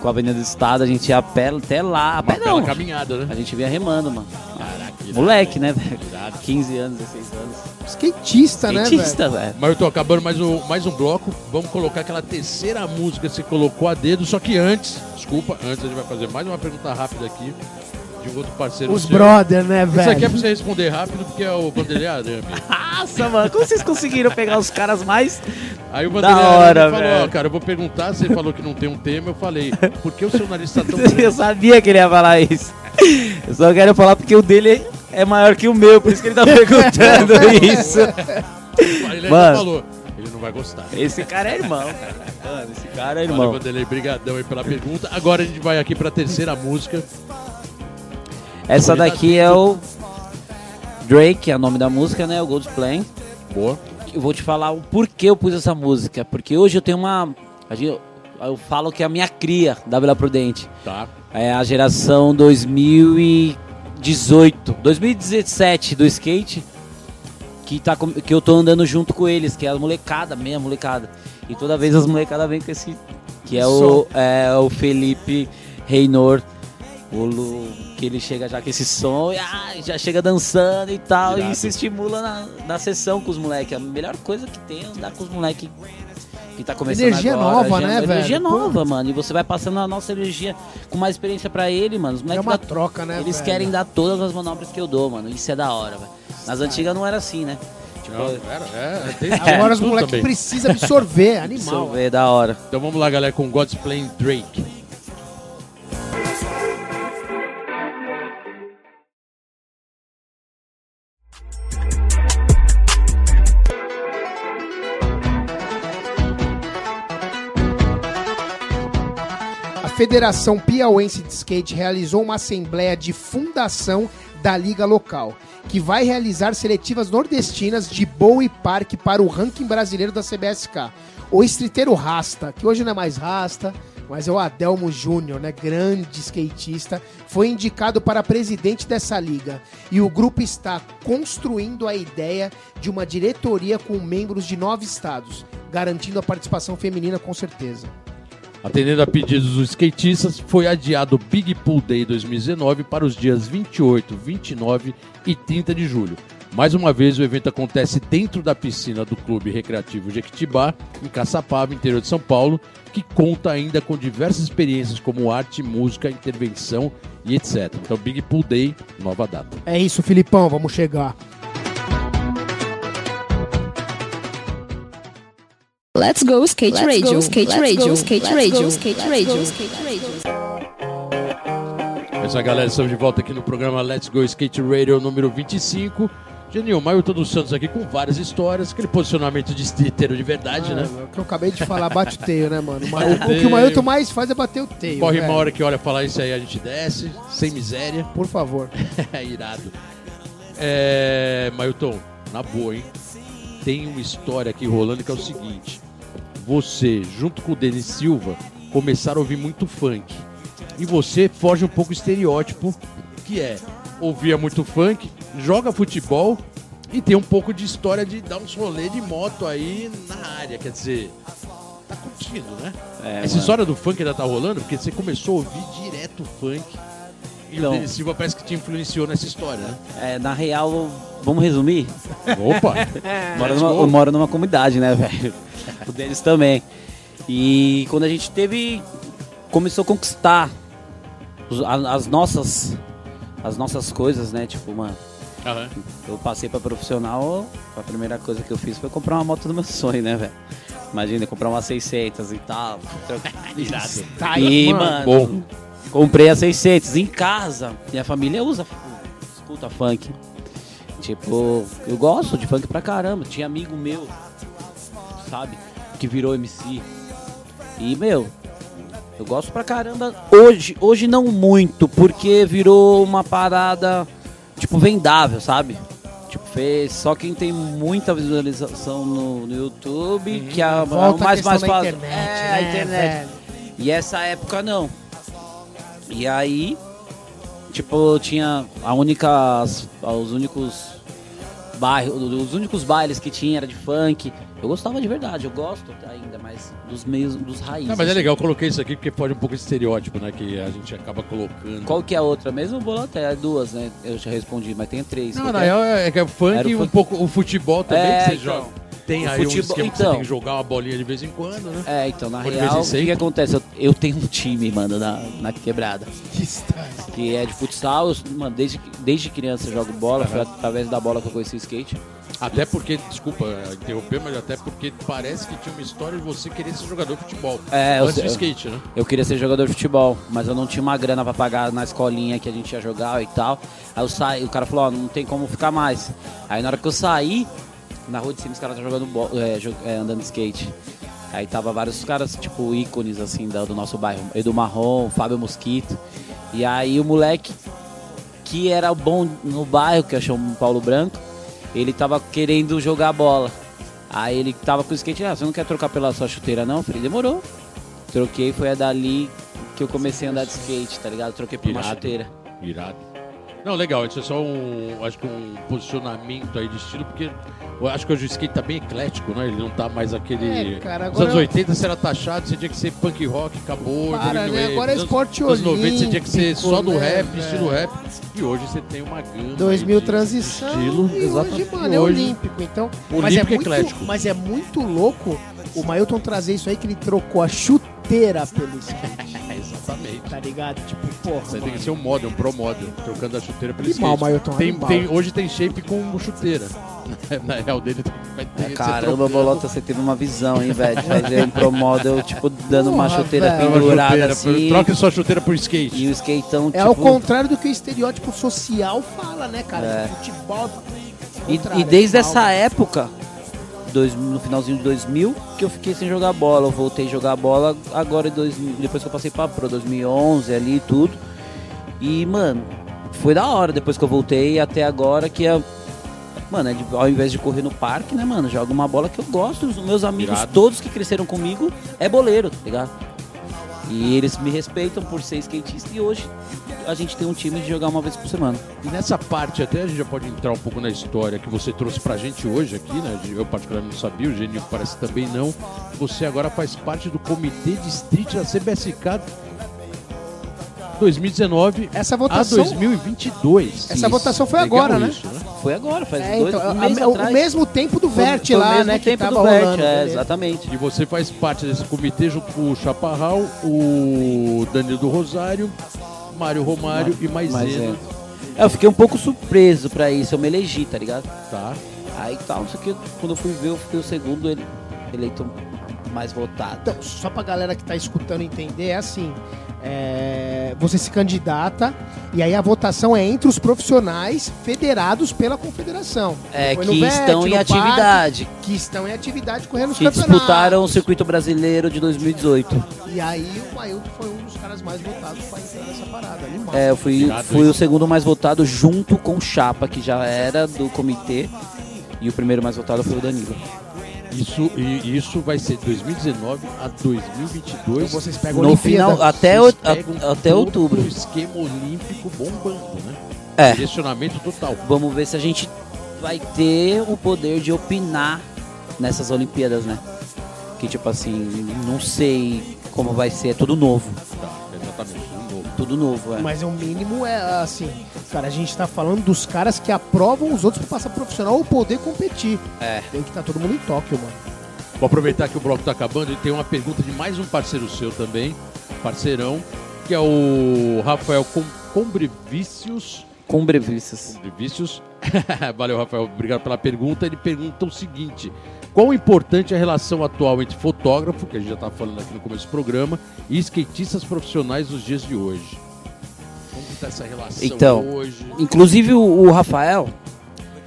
C: com a Avenida do Estado. A gente ia a pé até lá. A
A: Uma
C: pé
A: bela
C: não.
A: caminhada, né?
C: A gente vinha remando, mano.
A: Caraca.
C: Moleque, né, velho?
A: Irado,
C: Irado. 15 anos, 16 anos.
B: Skatista, né?
C: Skatista, velho.
A: Mas eu tô acabando mais um, mais um bloco. Vamos colocar aquela terceira música que você colocou a dedo. Só que antes, desculpa, antes a gente vai fazer mais uma pergunta rápida aqui de um outro parceiro
B: Os
A: seu.
B: brother, né,
A: Isso aqui é
B: velho?
A: pra você responder rápido, porque é o Vanderlei Arame.
C: Nossa, mano, como vocês conseguiram pegar os caras mais.
A: Aí o
C: Da
A: Vanderlei
C: hora,
A: Arame falou,
C: velho.
A: ó, cara, eu vou perguntar, você falou que não tem um tema, eu falei, por que o seu nariz tá tão <laughs>
C: Eu sabia que ele ia falar isso. Eu só quero falar porque o dele é maior que o meu, por isso que ele tá perguntando <laughs> isso.
A: Ele
C: Mano.
A: falou, ele não vai gostar.
C: Esse cara é irmão, cara. Mano, esse cara é
A: Valeu,
C: irmão.
A: Vanderlei, brigadão aí pela pergunta. Agora a gente vai aqui pra terceira música.
C: Essa daqui é o Drake, é o nome da música, né? O Gold Plan.
A: Boa.
C: Eu vou te falar o porquê eu pus essa música. Porque hoje eu tenho uma. Eu falo que é a minha cria da Vila Prudente.
A: Tá.
C: É a geração 2018, 2017 do skate. Que, tá, com- que eu tô andando junto com eles, que é a molecada, meia molecada. E toda vez as molecadas vêm com esse. Que é o, é o Felipe Reinor. O Lu, que ele chega já com esse som e ah, já chega dançando e tal.
A: Irado.
C: E se estimula na, na sessão com os moleques. A melhor coisa que tem é andar com os moleques que tá começando
B: Energia
C: agora.
B: nova,
C: já-
B: né, velho?
C: Energia
B: Pô.
C: nova, mano. E você vai passando a nossa energia com mais experiência pra ele, mano. Os
B: É
C: moleques
B: uma
C: dá-
B: troca, né,
C: Eles
B: velho?
C: querem dar todas as manobras que eu dou, mano. Isso é da hora, velho. Nas antigas não era assim, né? Tipo,
A: Não, era, é, <laughs> tem
B: Agora os moleques precisam absorver, <laughs> animal.
C: absorver, da hora.
A: Então vamos lá, galera, com God's Plan Drake.
B: Federação Piauense de Skate realizou uma assembleia de fundação da liga local, que vai realizar seletivas nordestinas de Boa e Parque para o ranking brasileiro da CBSK. O estriteiro Rasta, que hoje não é mais Rasta, mas é o Adelmo Júnior, né, grande skatista, foi indicado para presidente dessa liga. E o grupo está construindo a ideia de uma diretoria com membros de nove estados, garantindo a participação feminina com certeza.
A: Atendendo a pedidos dos skatistas, foi adiado o Big Pool Day 2019 para os dias 28, 29 e 30 de julho. Mais uma vez, o evento acontece dentro da piscina do Clube Recreativo Jequitibá, em Caçapava, interior de São Paulo, que conta ainda com diversas experiências como arte, música, intervenção e etc. Então, Big Pool Day, nova data.
B: É isso, Filipão, vamos chegar.
D: Let's go skate radio, skate radio, skate radio, skate radio, skate radio.
A: É isso aí, galera. Estamos de volta aqui no programa Let's Go Skate Radio número 25. Genil, Mailton dos Santos aqui com várias histórias, aquele posicionamento de streeteiro de verdade, né?
B: É o que eu acabei de falar, bate o teio, né, mano? O,
A: o
B: que o Mailton mais faz é bater o teio.
A: Corre
B: velho.
A: uma hora que olha falar isso aí, a gente desce, sem miséria.
B: Por favor. <laughs>
A: É irado. É, Mailton, na boa, hein? Tem uma história aqui rolando que é o seguinte: você, junto com o Denis Silva, começaram a ouvir muito funk. E você foge um pouco do estereótipo, que é ouvia muito funk, joga futebol e tem um pouco de história de dar uns rolê de moto aí na área. Quer dizer, tá curtindo, né?
C: É,
A: Essa
C: mano.
A: história do funk ainda tá rolando porque você começou a ouvir direto funk. E
C: Então.
A: o Denis Silva parece que te influenciou nessa história, né?
C: É, na real, vamos resumir?
A: Opa! <laughs>
C: Moro numa, moro numa comunidade, né, velho? O deles também. E quando a gente teve. Começou a conquistar as nossas. As nossas coisas, né? Tipo, mano,
A: Aham.
C: eu passei pra profissional, a primeira coisa que eu fiz foi comprar uma moto do meu sonho, né, velho? Imagina, comprar uma 600 e tal.
B: Tá
C: E,
B: aí,
C: mano,
A: Bom,
C: comprei a 600 em casa. Minha família usa, escuta funk. Tipo, eu gosto de funk pra caramba. Tinha amigo meu, sabe, que virou MC. E, meu, eu gosto pra caramba. Hoje, hoje não muito, porque virou uma parada, tipo, vendável, sabe? Tipo, fez só quem tem muita visualização no, no YouTube, que é a,
B: Volta
C: mais, mais fácil.
B: internet,
C: é,
B: né,
C: a internet. E essa época não. E aí, tipo, tinha a única. Os únicos bairros. Os únicos bailes que tinha era de funk. Eu gostava de verdade, eu gosto ainda, mas dos meios, dos raízes.
A: Não, mas é legal, eu coloquei isso aqui porque pode um pouco de estereótipo, né? Que a gente acaba colocando.
C: Qual que é a outra mesmo? Bolota é duas, né? Eu já respondi, mas tem três.
A: Não, na
C: é?
A: real é que é funk e um
C: funk.
A: pouco o futebol também,
C: É,
A: que você
C: então.
A: joga. Tem
C: O
A: aí um
C: futebol-
A: esquema que você
C: então.
A: tem que jogar uma bolinha de vez em quando, né?
C: É, então, na
A: Ou de
C: real, o que, que acontece? Eu, eu tenho um time, mano, na, na quebrada.
B: Que.
C: Que é de futsal, eu, mano, desde, desde criança eu jogo bola, foi através da bola que eu conheci o skate.
A: Até porque, desculpa interromper, mas até porque parece que tinha uma história de você querer ser jogador de futebol.
C: É, eu
A: antes do skate, né?
C: Eu queria ser jogador de futebol, mas eu não tinha uma grana pra pagar na escolinha que a gente ia jogar e tal. Aí eu saí, o cara falou, ó, não tem como ficar mais. Aí na hora que eu saí, na rua de cima os caras estavam jogando é, é, andando de skate. Aí tava vários caras, tipo, ícones assim da- do nosso bairro. Edu Marrom, Fábio Mosquito. E aí o moleque que era bom no bairro, que eu chamo Paulo Branco, ele tava querendo jogar bola. Aí ele tava com o skate, ah, você não quer trocar pela sua chuteira não? Eu falei, demorou. Troquei, foi a dali que eu comecei a andar de skate, tá ligado? Troquei por uma chuteira.
A: Irado. Não, legal, isso é só um, acho que um posicionamento aí de estilo, porque eu acho que hoje o skate tá bem eclético, né? Ele não tá mais aquele...
B: É, cara,
A: Nos anos
B: eu-
A: 80 você era taxado, você tinha que ser punk rock, acabou.
B: Para, né? Agora é
A: Nos
B: esporte
A: anos 90 você tinha que ser
B: olímpico,
A: só do
B: né,
A: rap, estilo rap. E hoje você tem uma gama
B: 2000
A: aí de
B: transição
A: estilo.
B: e hoje,
A: Exatamente.
B: mano, é
A: Hoje-
B: olímpico. Então, mas, é
A: Olímpico
B: muito,
A: eclético.
B: mas é muito louco o Mailton trazer isso aí que ele trocou a chuteira pelo skate,
A: É, <laughs> exatamente.
B: tá ligado? Tipo, porra,
A: Você tem que ser um model, um pro model, trocando a chuteira pelo skate.
B: Mailton,
A: tem, tem- hoje tem shape com chuteira. <laughs> Na real dele vai ter
C: É,
A: que ser
C: caramba. Bolota, você teve uma visão, hein, velho? De fazer um pro model, tipo, dando uma
B: Porra,
C: chuteira
B: velho.
A: Uma
C: pendurada
A: chuteira,
C: assim.
A: Troque sua chuteira por skate.
C: E o skateão,
B: É
C: tipo...
B: ao contrário do que o estereótipo social fala, né, cara?
C: É.
B: De futebol.
C: E, e desde
B: é
C: essa
B: mal.
C: época, dois- no finalzinho de 2000, que eu fiquei sem jogar bola. Eu voltei a jogar bola agora, 2000, depois que eu passei pra Pro 2011 ali e tudo. E, mano, foi da hora depois que eu voltei até agora, que é. Mano, é de- ao invés de correr no parque, né, mano? Joga uma bola que eu gosto. Os meus amigos, todos que cresceram comigo, é boleiro, tá ligado? E eles me respeitam por ser skatista e hoje a gente tem um time de jogar uma vez por semana.
A: E nessa parte, até a gente já pode entrar um pouco na história que você trouxe pra gente hoje aqui, né? Eu particularmente não sabia, o Genil parece também não. Você agora faz parte do comitê de street da CBSK 2019
B: Essa
A: a
B: votação.
A: 2022.
B: Essa votação foi
A: Legal
B: agora, né?
A: isso, né?
C: Foi agora, faz
B: É,
C: dois
B: então,
C: um
B: a-
C: mês
B: a- o
C: atrás.
B: mesmo tempo do Vert
C: foi o
B: lá,
C: mesmo
B: né? Que
C: tempo
B: tava
C: do Vert,
B: rolando.
C: é, exatamente.
A: E você faz parte desse comitê junto com o Chaparral, o Danilo do Rosário, Mário Romário e Maisena.
C: É, eu fiquei um pouco surpreso pra isso, eu me elegi, tá ligado?
A: Tá?
C: Aí tal, não sei o que, quando eu fui ver, eu fui o segundo ele- eleito mais votado.
B: Então, só pra galera que tá escutando entender, é assim. É, você se candidata e aí a votação é entre os profissionais federados pela confederação.
C: É,
B: Foi
C: que
B: VET,
C: estão em atividade,
B: parque, que estão em atividade correndo os
C: que
B: campeonatos.
C: disputaram o circuito brasileiro de 2018.
B: E aí o Mailton foi um dos caras mais votados pra entrar nessa parada. Animal.
C: É, eu fui, fui o segundo mais votado junto com o Chapa, que já era do comitê, e o primeiro mais votado foi o Danilo.
A: Isso, e isso vai ser 2019 a 2022.
B: Então vocês pegam
C: No
B: Olimpíada.
C: final, até, o- a- até outubro.
A: O esquema olímpico bombando, né?
C: É.
A: Direcionamento total.
C: Vamos ver se a gente vai ter o poder de opinar nessas Olimpíadas, né? Que tipo assim, não sei como vai ser, é tudo novo.
A: Tá, exatamente.
C: Tudo novo, é.
B: Mas o mínimo é assim, cara, a gente tá falando dos caras que aprovam os outros pra passar profissional ou poder competir.
C: É.
B: Tem que estar todo mundo em Tóquio, mano.
A: Vou aproveitar que o bloco tá acabando e tem uma pergunta de mais um parceiro seu também, parceirão, que é o Rafael Com Combrevicius.
C: Com brevícios.
A: Combrevicius. <laughs> Valeu, Rafael. Obrigado pela pergunta. Ele pergunta o seguinte: Quão importante é a relação atual entre fotógrafo, que a gente já estava falando aqui no começo do programa, e skatistas profissionais nos dias de hoje? Como que tá essa relação
C: Então,
A: hoje?
C: Inclusive o, o Rafael,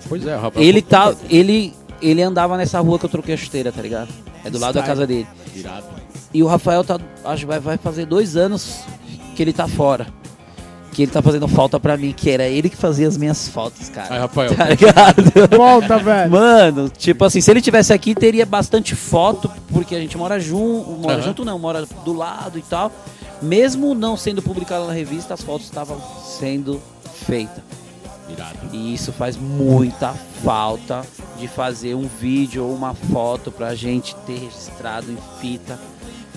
A: Pois é, o Rafael.
C: ele tá. Ele, ele andava nessa rua que eu troquei a chuteira, tá ligado? É do lado da
B: Style.
C: casa dele.
A: Irado.
C: E o Rafael tá. Acho que vai, vai fazer dois anos que ele tá fora. Que ele tá fazendo falta pra mim, que era ele que fazia as minhas fotos, cara.
A: Aí, Rafael.
C: Tá ligado?
B: Volta, velho.
C: Mano, tipo assim, se ele tivesse aqui, teria bastante foto, porque a gente mora junto, mora
A: Aham.
C: junto não, mora do lado e tal. Mesmo não sendo publicado na revista, as fotos estavam sendo feitas.
A: Irado.
C: E isso faz muita falta de fazer um vídeo ou uma foto pra gente ter registrado em fita,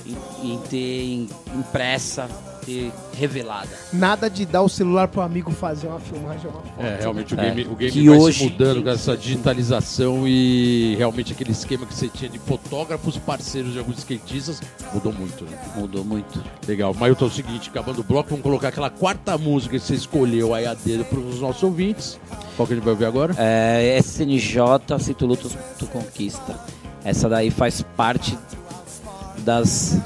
C: em, em ter impressa, ter revelada.
B: Nada de dar o celular pro amigo fazer uma filmagem ou uma foto.
A: É, realmente o
C: É.
A: game, o game
C: Que
A: vai
C: hoje
A: se mudando com essa digitalização e realmente aquele esquema que você tinha de fotógrafos parceiros de alguns skatistas mudou muito, né?
C: Mudou muito.
A: Legal. Mailton, é o seguinte, acabando o bloco, vamos colocar aquela quarta música que você escolheu aí a dedo para os nossos ouvintes. Qual que a gente vai ouvir agora?
C: É, SNJ, se tu lutas, tu conquista. Essa daí faz parte das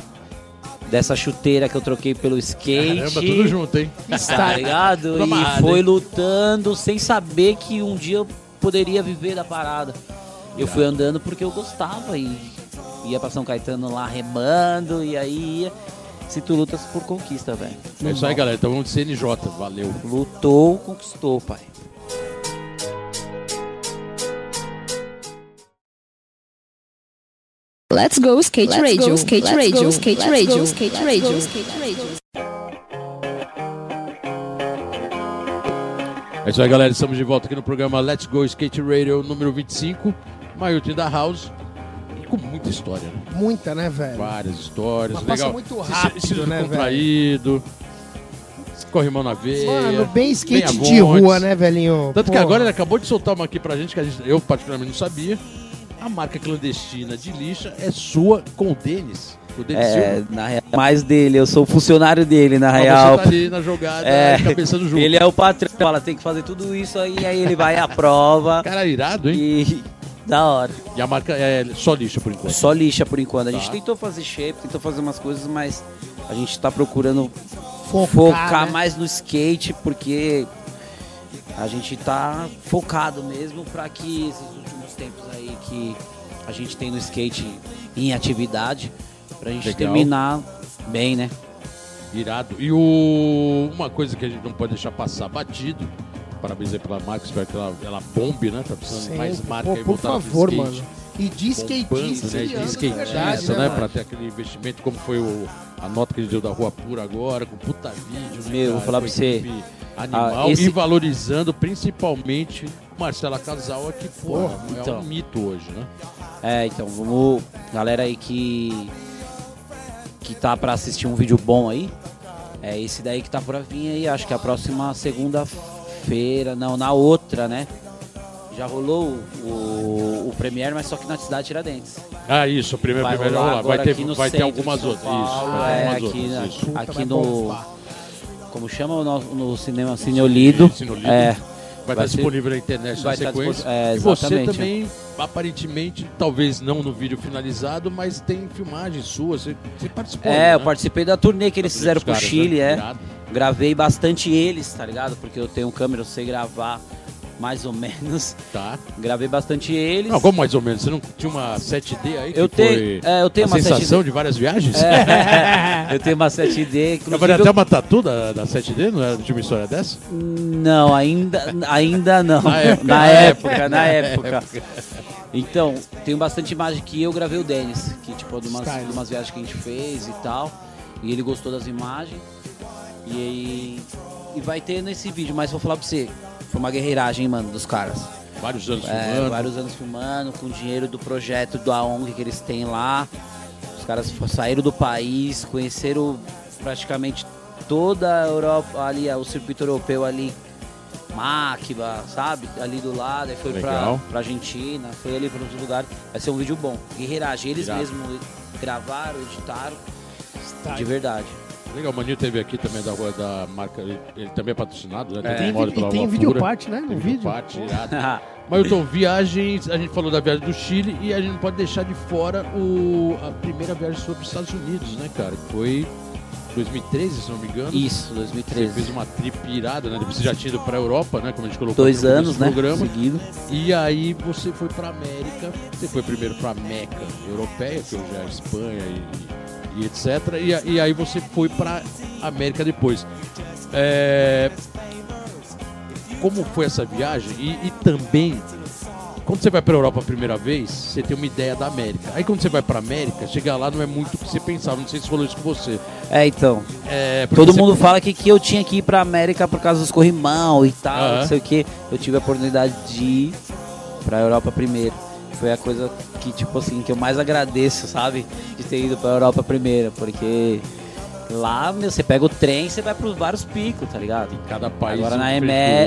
C: dessa chuteira que eu troquei pelo skate.
A: Caramba, tudo junto, hein?
C: Tá ligado? <laughs> E foi lutando sem saber que um dia eu poderia viver da parada. Eu fui andando porque eu gostava e ia pra São Caetano lá remando e aí ia. Se tu lutas por conquista, velho.
A: É isso aí, galera. Então vamos de CNJ. Valeu.
C: Lutou, conquistou, pai.
D: Let's go skate radio, skate radio, skate radio, skate radio, skate radio.
A: É isso aí, galera. Estamos de volta aqui no programa Let's Go Skate Radio número 25. Mailton da House. E com muita história, né?
B: Muita, né, velho?
A: Várias histórias.
B: Mas passa
A: Legal.
B: muito rápido,
A: esse
B: né, velho?
A: contraído. Corre mão na veia.
B: Mano, bem skate
A: bem
B: de rua, né, velhinho?
A: Tanto que agora ele acabou de soltar uma aqui pra gente, que a gente, eu particularmente não sabia. A marca clandestina de lixa é sua com o Denis. O Denis
C: É,
A: Silva.
C: na real, mais dele, eu sou o funcionário dele, na
A: Mas
C: real.
A: Você tá ali na jogada,
C: É,
A: cabeçando junto.
C: ele é o patrão, fala, tem que fazer tudo isso aí, aí ele vai à prova
A: Cara irado, hein?
C: e da hora.
A: E a marca é só lixa por enquanto.
C: Só lixa por enquanto. A gente
A: Tá.
C: tentou fazer shape, tentou fazer umas coisas, mas a gente tá procurando
B: Focar,
C: focar
B: né?
C: mais no skate, porque a gente tá focado mesmo para que esses tempos aí que a gente tem no skate em atividade, pra gente
A: Legal.
C: terminar bem, né?
A: Irado. E o... uma coisa que a gente não pode deixar passar batido. Parabéns aí pela marca, espero que ela, ela bombe, né? Tá precisando
B: Sempre.
A: mais marca
B: Pô,
A: aí
B: por favor,
A: skate.
B: mano. E de
A: bombando,
B: skatista,
A: né?
B: de
A: skatista, né?
B: mano?
A: Pra ter aquele investimento, como foi o, a nota que ele deu da Rua Pura agora, com puta vídeo, né?
C: Meu, vou
A: cara?
C: falar pra você.
A: Animal
C: Ah, esse-
A: e valorizando principalmente Marcela Casal, que, porra,
B: Porra,
A: é
C: então.
A: um mito hoje, né?
C: É, então vamos. Galera aí que. Que tá pra assistir um vídeo bom aí. É esse daí que tá pra vir aí. Acho que a próxima segunda-feira. Não, na outra, né? Já rolou o, o, o Premiere, mas só que na cidade de Tiradentes.
A: Ah, isso, o primeiro,
C: Vai
A: primeiro
C: rolar.
A: Vai ter,
C: no
A: vai ter algumas outras. Isso,
C: é,
A: algumas
C: aqui
A: outras.
C: na-
A: Isso.
C: Aqui no-. Como chama o nosso, no cinema Cine Olido?
A: Cine Olido.
C: É,
A: Vai,
C: vai
A: estar disponível na internet
C: vai
A: na sequência.
C: é,
A: e você também, aparentemente, talvez não no vídeo finalizado, mas tem filmagens suas. Você, você participou.
C: é,
A: né?
C: eu participei da turnê que eles
A: Da
C: fizeram
A: dos
C: pro
A: caras,
C: Chile,
A: né?
C: é. Gravei bastante eles, tá ligado? Porque eu tenho câmera, eu sei gravar mais ou menos.
A: Tá.
C: Gravei bastante eles.
A: Não, como mais ou menos? Você não tinha uma 7D aí que
C: Eu tenho- é, eu tenho uma
A: sensação
C: 7D.
A: de várias viagens?
C: É, <laughs> eu tenho uma 7D,
A: Trabalhei
C: inclusive.
A: até
C: eu-
A: uma tatu da, da 7D, não era? Tinha uma história dessa?
C: Não, ainda, ainda não.
A: Na época,
C: na
A: na
C: época, na
A: época.
C: época. Então, tem bastante imagem que eu gravei o Denis, que tipo, de umas, de umas viagens que a gente fez e tal. E ele gostou das imagens. E aí. E vai ter nesse vídeo, mas vou falar pra você. Foi uma guerreiragem, mano, dos caras.
A: Vários anos
C: É,
A: filmando.
C: vários anos filmando, com dinheiro do projeto da ONG que eles têm lá. Os caras saíram do país, conheceram praticamente toda a Europa, ali, o circuito europeu ali, Máquiba, sabe? Ali do lado, aí foi pra,
A: Legal.
C: pra Argentina, foi ali para outros lugares. Vai ser um vídeo bom. Guerreiragem, eles mesmos gravaram, editaram, de verdade.
A: Legal, o Maninho teve aqui também da, da marca, ele, ele também é patrocinado, né?
C: É.
B: Tem, e tem
A: Rua
B: vídeo
A: Pura.
B: parte, né? No
A: Tem
B: vídeo.
A: parte, irado. <laughs> Mas então, viagens, a gente falou da viagem do Chile e a gente não pode deixar de fora o, a primeira viagem sobre os Estados Unidos, né, cara? Que foi 2013, se não me engano.
C: Isso,
A: Você
C: 2013.
A: fez uma trip irada, né? Depois você já tinha ido pra Europa, né? Como a gente colocou
C: Dois anos, né?
A: programa.
C: Seguido.
A: E aí você foi pra América, você foi primeiro pra Meca europeia, que hoje é a Espanha e, e etc. E, e aí você foi pra América depois. É, Como foi essa viagem? E, e também quando você vai pra Europa a primeira vez, você tem uma ideia da América. Aí quando você vai pra América, chegar lá não é muito o que você pensava. Não sei se falou isso com você.
C: É, então.
A: É,
C: Todo
A: você-
C: mundo fala que, que eu tinha que ir pra América por causa dos corrimão e tal,
A: Aham.
C: não sei o que. Eu tive a oportunidade de ir pra Europa primeiro. Foi a coisa que, tipo assim, que eu mais agradeço, sabe? De ter ido pra Europa primeiro, porque lá, meu, você pega o trem, você vai pros vários picos, tá ligado?
A: Cada país.
C: Agora na,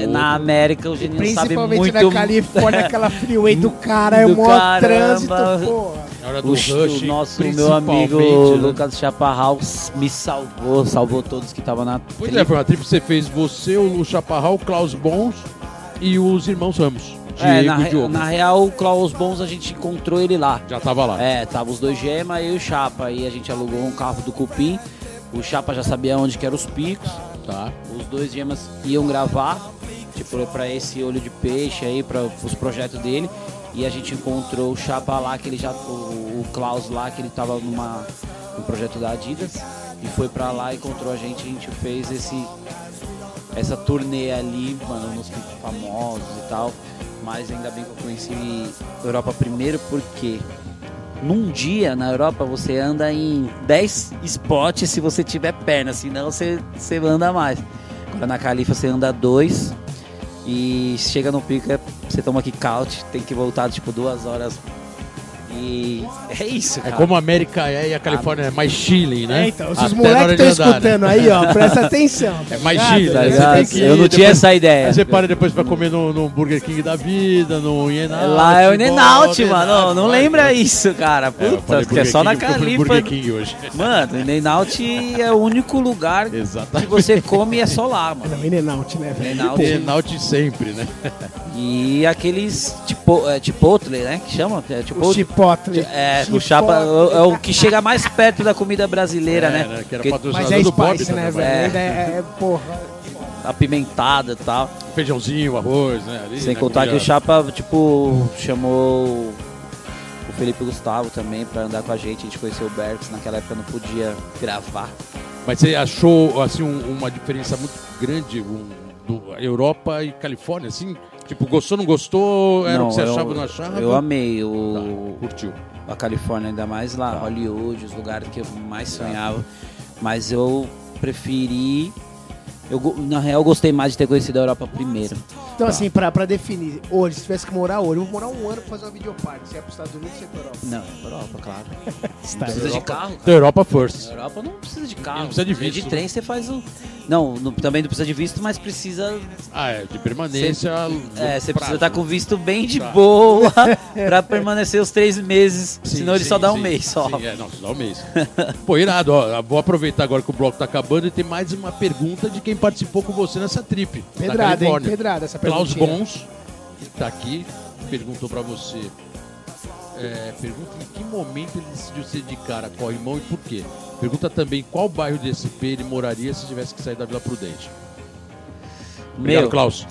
A: um
C: na. América o Geninho sabe
B: Principalmente
C: muito
B: na Califórnia, <laughs> aquela freeway do cara, é o maior
C: caramba.
B: trânsito, porra.
A: Na hora do
C: O,
A: rush,
C: o nosso meu
A: principalmente,
C: amigo
A: né?
C: Lucas Chaparral me salvou, salvou todos que estavam na
A: Pois
C: tri-
A: é, foi uma trip que você fez você, o Chaparral, o Klaus Bons e os irmãos Ramos. Diego
C: É, na,
A: e
C: re-
A: Diogo.
C: na real, o Klaus Bons a gente encontrou ele lá.
A: Já tava lá.
C: É, tava os dois gema e o Chapa. Aí a gente alugou um carro do Cupim. O Chapa já sabia onde que eram os picos.
A: Tá.
C: Os dois gemas iam gravar, tipo, pra esse olho de peixe aí, para os projetos dele. E a gente encontrou o Chapa lá, que ele já. O, o Klaus lá, que ele tava numa, no projeto da Adidas. E foi pra lá, encontrou a gente, a gente fez esse. Essa turnê ali, mano, nos picos famosos e tal. Mas ainda bem que eu conheci Europa primeiro, porque num dia na Europa você anda em 10 spots se você tiver perna, senão você, você anda mais. Agora na Califa você anda dois e chega no pico, é- você toma kick-out, tem que voltar tipo duas horas. E é isso,
A: É
C: cara.
A: como a América é e a Califórnia é mais chilling, né?
B: É, então, os
A: na
B: moleques estão
A: né?
B: escutando aí, ó, presta <laughs> atenção.
A: É mais
B: ligado?
A: Chile,
C: Tá
A: né?
C: Eu não tinha essa ideia.
A: Aí você para depois pra comer no, no Burger King da vida, no Inenaut.
C: Lá é o Inenaut,
A: volta,
C: mano. Não, não
A: vai,
C: lembra isso, cara.
A: É,
C: Puta,
A: falei
C: que é só na
A: King no
C: Califa.
A: Burger King hoje.
C: Mano, o Inenaut é o único lugar <laughs> que você come e é só lá, mano.
B: Não, Inenaut, né.
C: Inenaut
A: sempre, né? <laughs>
C: E aqueles tipo, é, chipotle, né? Que chama? É,
B: O
C: chipotle.
B: chipotle.
C: É, o
B: Chipotle.
C: chapa é o que chega mais perto da comida brasileira,
A: É,
C: né?
A: Que era
C: Porque
A: patrocinador
B: Mas é
A: do Bob
B: spice,
A: também.
B: né, velho?
C: É.
B: Ainda é, é, porra.
C: apimentada e tal.
A: Feijãozinho, arroz, né? Ali,
C: Sem
A: né,
C: contar que
A: comida-
C: o Chapa, tipo, chamou o Felipe Gustavo também pra andar com a gente. A gente conheceu o Berks, naquela época não podia gravar.
A: Mas você achou, assim, um- uma diferença muito grande um, do Europa e Califórnia, assim? Tipo, gostou, não gostou? Era o que você
C: eu-
A: achava ou não achava?
C: Eu amei
A: Tá,
C: o,
A: curtiu.
C: a Califórnia, ainda mais lá,
A: Tá.
C: Hollywood, os lugares que eu mais sonhava. Mas eu preferi. Eu, na real, eu gostei mais de ter conhecido a Europa primeiro.
B: Então,
A: Tá.
B: assim, pra, pra definir, hoje, se tivesse que morar hoje, eu vou morar um ano pra fazer uma videoparte. Se é pros Estados Unidos, se é pra Europa.
C: Não, Europa, claro.
B: Está <laughs>
C: Não precisa de
A: Europa-
C: carro, cara.
A: Então, Europa first.
C: Na Europa não precisa de carro.
A: não precisa de visto.
C: De trem você faz o. Não, não- também não precisa de visto, mas precisa.
A: Ah, é, de permanência.
C: É,
A: longo
C: você precisa estar com visto bem de
A: Tá.
C: boa <laughs> pra permanecer os três meses.
A: Sim,
C: senão ele
A: sim,
C: só dá um
A: sim,
C: mês só.
A: Sim, é, não, só dá um mês. Pô, irado, ó. Vou aproveitar agora que o bloco tá acabando e tem mais uma pergunta de quem participou com você nessa trip. da
B: Pedrada, hein? Pedrada essa
A: Klaus
B: perguntinha.
A: Bons, que tá aqui, perguntou pra você. É, pergunta em que momento ele decidiu se dedicar a corrimão e por quê. Pergunta também qual bairro de SP ele moraria se tivesse que sair da Vila Prudente. Obrigado,
C: Meu,
A: Klaus.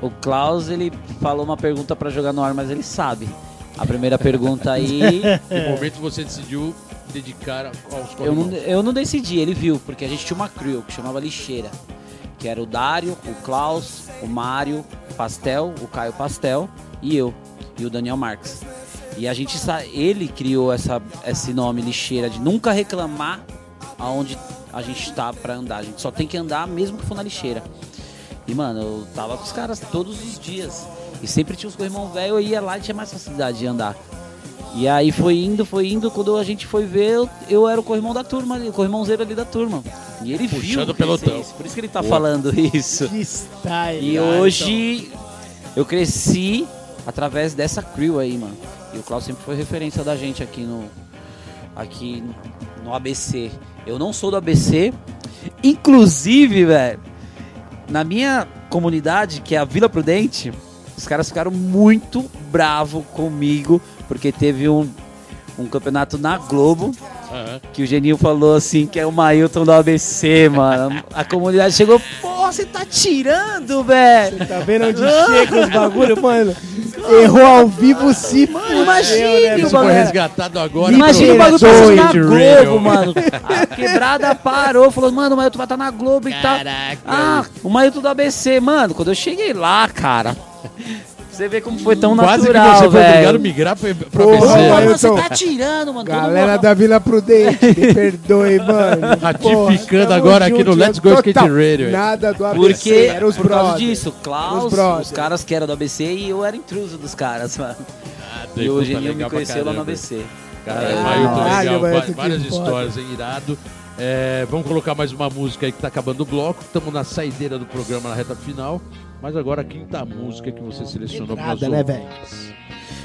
C: o Klaus ele falou uma pergunta pra jogar no ar, mas ele sabe. A primeira pergunta aí.
A: Em <laughs> que momento você decidiu dedicar aos
C: eu, não,
A: corrimão?
C: eu não decidi, ele viu, porque a gente tinha uma crew que chamava Lixeira. Que era o Dário, o Klaus, o Mário Pastel, o Caio Pastel e eu, e o Daniel Marques. E a gente ele criou essa, esse nome lixeira de nunca reclamar aonde a gente tá pra andar. A gente só tem que andar mesmo que for na lixeira. E mano, eu tava com os caras todos os dias. E sempre tinha os corrimão velho, eu ia lá e tinha mais facilidade de andar. E aí foi indo, foi indo, quando a gente foi ver, eu, eu era o corrimão da turma ali, o corrimãozeiro ali da turma. E ele viu.
A: Puxando o
C: crescer
A: pelotão.
C: isso, Por isso que ele tá
A: Boa.
C: falando <laughs> isso.
B: Que style.
C: E
B: Ah,
C: hoje eu cresci através dessa crew aí, mano. E o Klaus sempre foi referência da gente aqui no aqui no ABC. Eu não sou do ABC. Inclusive, velho, na minha comunidade, que é a Vila Prudente, os caras ficaram muito bravo comigo porque teve um um campeonato na Globo
A: Aham.
C: que o Geninho falou assim, que é o Mailton do ABC, mano. A comunidade chegou, pô, você tá tirando, velho.
B: Você tá vendo onde chega os bagulho, mano? Errou ao vivo, se fudeu,
C: imagine,
B: né,
C: o bagulho-
A: resgatado agora.
C: Imagina o bagulho passando na Globo, mano. A quebrada parou, falou, mano, o Mailton vai estar na Globo e tal. Ah, o Mailton do ABC, mano. Quando eu cheguei lá, cara, Você vê como foi tão
A: Quase
C: natural,
A: que você foi obrigado a migrar pra, pra
B: Porra,
A: BC.
C: mano,
B: Ailton.
C: você tá tirando, mano.
B: Galera
C: mundo-
B: da Vila Prudente, me <laughs> perdoe, mano.
A: Ratificando
B: Porra,
A: agora aqui no Let's Go. Skate Radio?
B: Nada do ABC,
C: Porque,
B: era os
C: por causa disso, Klaus,
B: Os
C: os, caras que eram do ABC e eu era intruso dos caras, mano.
A: Ah,
C: E o
A: puta,
C: Eugênio me conheceu lá no. ABC.
A: Cara,
C: É,
B: caralho,
A: legal.
B: velho,
A: va-
B: que
A: várias histórias, hein? Irado. É, vamos colocar mais uma música aí que tá acabando o bloco. Estamos na saideira do programa, na reta final. Mas agora a quinta música que você selecionou para nós
B: né, velho?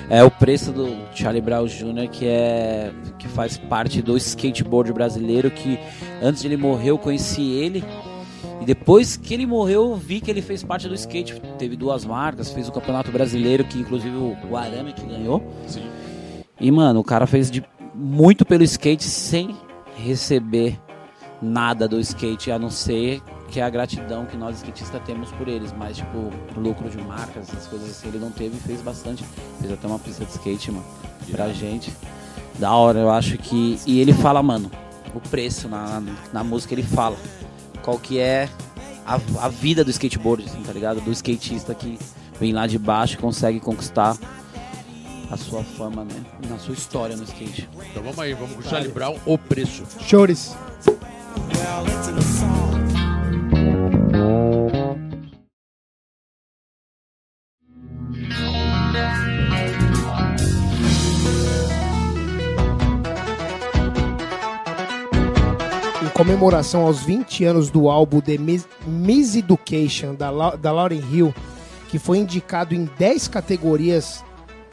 C: É o preço do Charlie Brown Jr., que é que faz parte do skateboard brasileiro, que antes de ele morrer eu conheci ele. E depois que ele morreu, eu vi que ele fez parte do skate. Teve duas marcas, fez o Campeonato Brasileiro, que inclusive o o Arame que ganhou.
A: Sim.
C: E, mano, o cara fez de muito pelo skate sem receber nada do skate, a não ser que é a gratidão que nós skatistas temos por eles. Mas, tipo, lucro de marcas, essas coisas assim, ele não teve e fez bastante. Fez até uma pista de skate, mano, pra gente. Da hora, eu acho que. E ele fala, mano, o preço na, na, música, ele fala qual que é a, a vida do skateboard, assim, tá ligado? Do skatista que vem lá de baixo e consegue conquistar a sua fama, né? Na sua história no skate.
A: Então vamos aí, vamos com o Charlie Brown, o preço.
B: Chores. Em comemoração aos 20 anos do álbum The Mis Miseducation da, Lau- da Lauryn Hill, que foi indicado em 10 categorias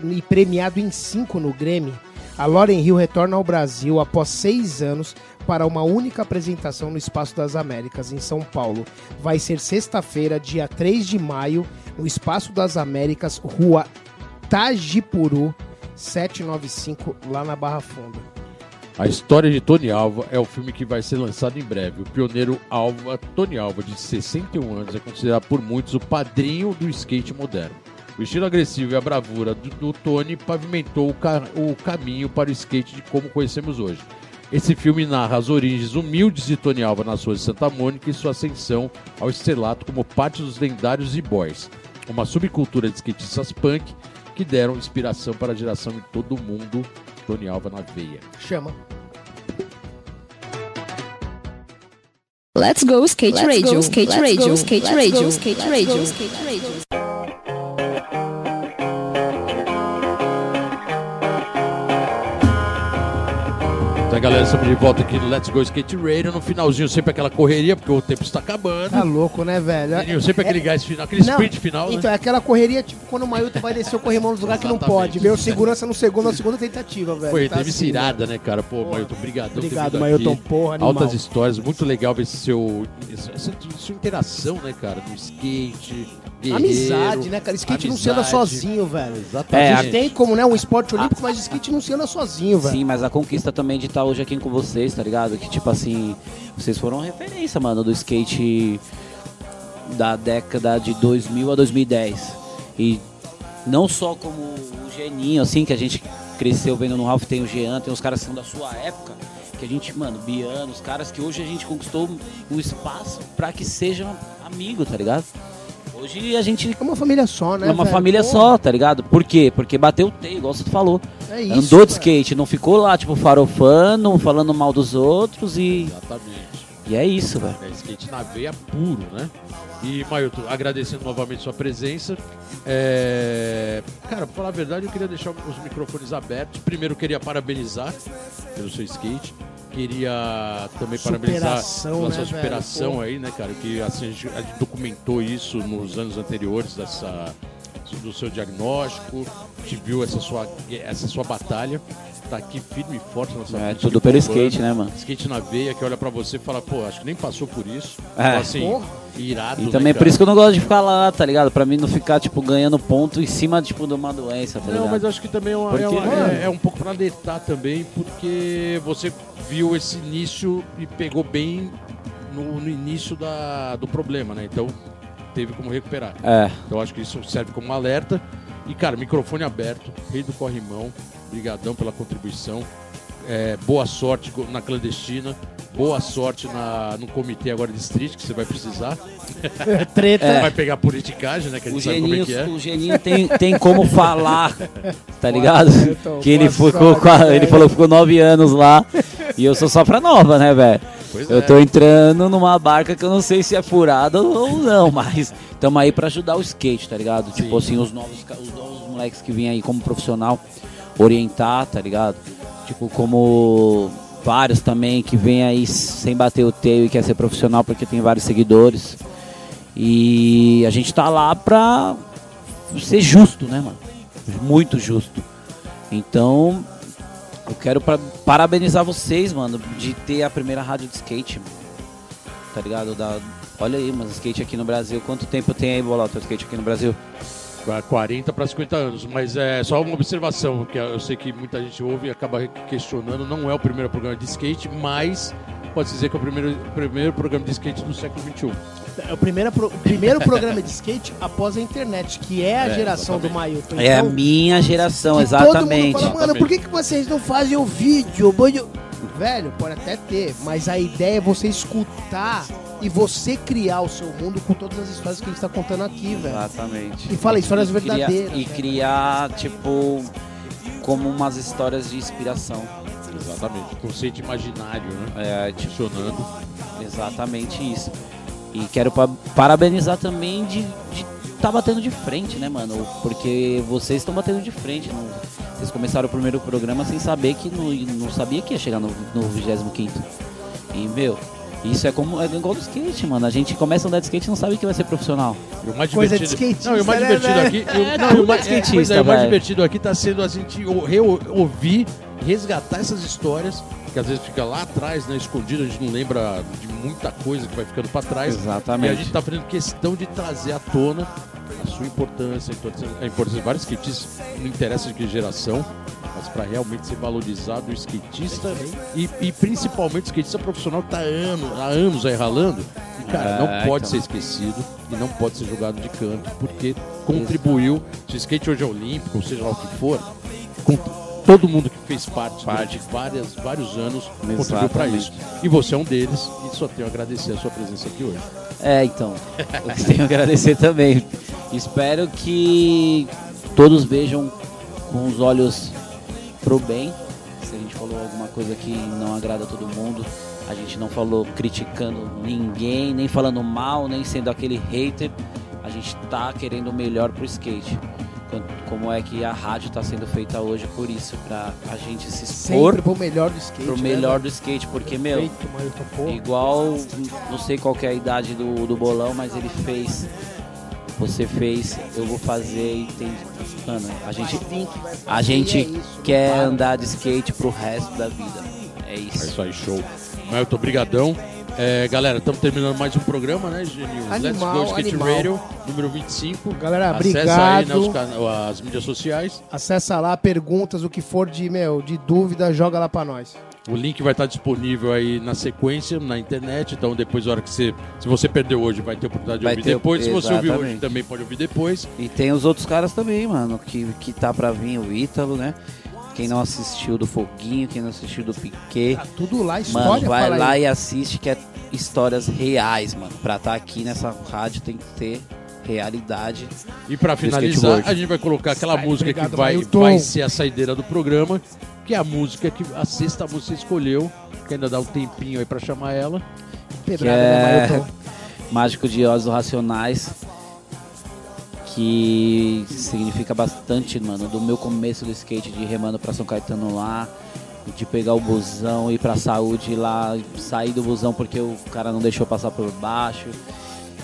B: e premiado em 5 no Grammy, a Lauryn Hill retorna ao Brasil após seis anos para uma única apresentação no Espaço das Américas, em São Paulo. Vai ser sexta-feira, dia 3 de maio, no Espaço das Américas, rua Tajipuru, 795, lá na Barra Funda.
A: A história de Tony Alva é o filme que vai ser lançado em breve. O pioneiro Alva, Tony Alva, de 61 anos, é considerado por muitos o padrinho do skate moderno. O estilo agressivo e a bravura do, do Tony pavimentou o, ca- o caminho para o skate de como conhecemos hoje. Esse filme narra as origens humildes de Tony Alva nas ruas de Santa Mônica e sua ascensão ao estrelato como parte dos lendários e-boys, uma subcultura de skatistas punk que deram inspiração para a geração em todo mundo. Tony Alva na veia.
B: Chama.
D: Let's go skate radio, skate radio, skate radio, skate radio, skate radio.
A: Galera, estamos de volta aqui no Let's Go Skate Radio. No finalzinho, sempre aquela correria, porque o tempo está acabando.
B: Tá louco, né, velho?
A: Menino, sempre aquele gás final, aquele
B: Não,
A: sprint final,
B: Então,
A: né?
B: é aquela correria, tipo, quando o Mailton vai descer o corrimão nos lugares que não pode. Meu segurança no segundo, na segunda tentativa, velho.
A: Foi,
B: Tá
A: teve
B: assim,
A: cirada, né, cara? Pô,
B: Porra.
A: Mailton, obrigado.
B: Obrigado, Mailton, porra, animal.
A: Altas histórias, muito legal ver esse seu, essa, essa sua interação, né, cara? No skate,
B: Amizade, né, cara? Skate não se anda
A: amizade.
B: sozinho, velho.
A: Exatamente.
C: É,
B: A gente tem como, né, um esporte olímpico, mas skate não se anda sozinho, velho.
C: Sim, mas a conquista também de estar hoje aqui com vocês, tá ligado? Que tipo assim, vocês foram referência, mano, do skate da década de 2000 a 2010. E não só como o Geninho, assim, que a gente cresceu vendo no Ralph, tem o Jean, tem os caras que são da sua época, que a gente, mano, Biano, os caras que hoje a gente conquistou um espaço pra que sejam amigos, tá ligado? Hoje a gente
B: É uma família só, né,
C: é uma
B: velho?
C: família
B: Porra,
C: só, tá ligado? Por quê? Porque bateu o T, igual você falou.
B: É isso,
C: Andou de
B: velho.
C: skate, não ficou lá, tipo, farofando, falando mal dos outros e.
A: Exatamente.
C: E é isso, velho.
A: É skate na veia puro, né? E, Mailton, agradecendo novamente sua presença. É... Cara, pra falar a verdade, eu queria deixar os microfones abertos. Primeiro, eu queria parabenizar pelo seu skate. Queria também parabenizar
B: Superação,
A: pela
B: né, velho?
A: superação
B: Pô.
A: aí, né, cara? Que assim, a gente documentou isso nos anos anteriores dessa, do seu diagnóstico. A gente viu essa sua, essa sua batalha. Tá aqui firme e forte na sua
C: É tudo pelo skate, né, mano?
A: Skate na veia, que olha pra você e fala, pô, acho que nem passou por isso.
C: É.
A: Fala assim,
B: Porra.
A: irado,
C: E
A: né,
C: também por isso que eu não gosto de ficar lá, tá ligado? Pra mim não ficar, tipo, ganhando ponto em cima, tipo, de uma doença, tá
A: Não,
C: ligado?
A: mas eu acho que também é, uma-
C: Porque,
A: é uma- é- é um pouco pra alertar também, porque você viu esse início e pegou bem no, no início da, do problema, né? Então teve como recuperar.
C: É.
A: Então acho que isso serve como um alerta. E, cara, microfone aberto, rei do corrimão, brigadão pela contribuição. É, boa sorte na clandestina. Boa sorte na, no comitê agora de street que você vai precisar.
B: Treta.
A: Vai pegar politicagem, né? Que a
C: O
A: gente sabe como é
C: Geninho,
A: que é.
C: o Geninho tem, tem como falar, tá ligado?
B: Ayrton,
C: Que ele ficou,
B: sorte,
C: ele
B: velho.
C: falou que ficou nove anos lá e eu sou só pra nova, né, velho?
A: Pois
C: Eu
A: é.
C: tô entrando numa barca que eu não sei se é furada ou não, mas tamo aí pra ajudar o skate, tá ligado? Tipo assim, os novos, os novos moleques que vêm aí como profissional, orientar, tá ligado? Tipo, como vários também que vêm aí sem bater o teio e quer ser profissional porque tem vários seguidores. E a gente tá lá pra ser justo, né, mano? Muito justo. Então, eu quero pra- parabenizar vocês, mano, de ter a primeira rádio de skate, mano. Tá ligado? Da, olha aí, mano, skate aqui no Brasil. Quanto tempo tem aí, Bolota, skate aqui no Brasil?
A: Pra 40 para 50 anos, mas é só uma observação, que eu sei que muita gente ouve e acaba questionando, não é o primeiro programa de skate, mas pode dizer que é o primeiro, primeiro programa de skate do século XXI.
B: É o primeiro, pro- primeiro programa de skate após a internet, que é a
A: É,
B: geração do
A: exatamente.
B: Mailton.
C: é a
B: Então,
C: minha geração,
B: que
C: exatamente.
B: Todo mundo fala, mano, por que, que vocês não fazem o vídeo? Bolho-" Velho, pode até ter, mas a ideia é você escutar e você criar o seu mundo com todas as histórias que a gente tá contando aqui, velho.
C: Exatamente.
B: E fala histórias
C: E criar-
B: verdadeiras.
C: E
B: velho.
C: criar, tipo, como umas histórias de inspiração.
A: Exatamente. Conceito imaginário, né?
C: É, tipo,
A: Funcionando.
C: Exatamente isso. E quero pa- parabenizar também de estar tá batendo de frente, né, mano? Porque vocês estão batendo de frente. não- Vocês começaram o primeiro programa sem saber que não, não sabia que ia chegar no, no 25 E, meu, isso é como é igual do skate, mano. A gente começa a andar de skate e não sabe que vai ser profissional.
A: E o mais
B: Coisa de
A: divertido.
B: skatista,
A: não, e o mais
B: né,
A: divertido
B: velho?
A: aqui. o-
C: É,
A: não, o mais,
C: é
A: é, o mais divertido aqui tá sendo a gente o- reo- ouvir, resgatar essas histórias, que às vezes fica lá atrás, né, escondido, a gente não lembra de muita coisa que vai ficando pra trás.
C: Exatamente.
A: E a gente tá fazendo questão de trazer à tona a sua importância, a importância, de vários skatistas, não interessa de que geração, mas para realmente ser valorizado o skatista e, e principalmente o skatista profissional que tá há anos, há anos aí ralando. E, cara,
C: É,
A: não pode
C: então.
A: ser esquecido e não pode ser jogado de canto, porque contribuiu. Se o skate hoje é olímpico, ou seja lá o que for, todo mundo que fez parte, durante várias, vários anos contribuiu para
C: Exatamente.
A: isso. E você é um deles, e só tenho a agradecer a sua presença aqui hoje.
C: É, então. Eu <laughs> tenho que agradecer também. Espero que todos vejam com os olhos pro bem. Se a gente falou alguma coisa que não agrada a todo mundo, a gente não falou criticando ninguém, nem falando mal, nem sendo aquele hater. A gente tá querendo o melhor pro skate. Como é que a rádio tá sendo feita hoje por isso, pra a gente se expor
B: Sempre pro melhor do skate.
C: pro
B: né,
C: melhor
B: velho?
C: do skate, porque, meu. Igual, não sei qual que é a idade do, do bolão, mas ele fez. Você fez, eu vou fazer e tem. Mano, a gente, a gente
B: é
C: quer
B: para.
C: andar de skate pro resto da vida. É
A: É
C: isso.
A: isso aí, show. Melton, brigadão. É, galera, estamos terminando mais um programa, né, Genil? Let's
B: Animal,
A: Go Skate
B: animal.
A: Radio, número 25.
B: Galera,
A: Acesse aí
B: obrigado.
A: né, os cana- as mídias sociais.
B: Acessa lá, perguntas, o que for de, meu, de dúvida, joga lá pra nós.
A: O link vai estar disponível aí na sequência, na internet. Então, depois, na hora que você. Se você perdeu hoje, vai ter oportunidade de
C: Vai
A: ouvir
C: ter-
A: depois. Se você ouviu hoje,
C: exatamente.
A: também pode ouvir depois.
C: E tem os outros caras também, mano, que, que tá pra vir, o Ítalo, né? Quem não assistiu do Foguinho, quem não assistiu do Piquet.
B: Tá tudo lá, história,
C: Mano, vai lá
B: aí.
C: e assiste que é histórias reais, mano. Pra estar aqui nessa rádio tem que ter realidade.
A: E para finalizar, a gente vai colocar aquela
B: Sai,
A: música
B: obrigado,
A: que vai, vai ser a saideira do programa, que é a música que a sexta música você escolheu, que ainda dá um tempinho aí para chamar ela.
B: Pedrada,
C: que
B: né,
C: é-
B: Mailton? <laughs>
C: Mágico de Oz do Racionais. Que significa bastante, mano, do meu começo do skate de remando pra São Caetano lá, de pegar o busão, ir pra saúde lá, sair do busão porque o cara não deixou passar por baixo.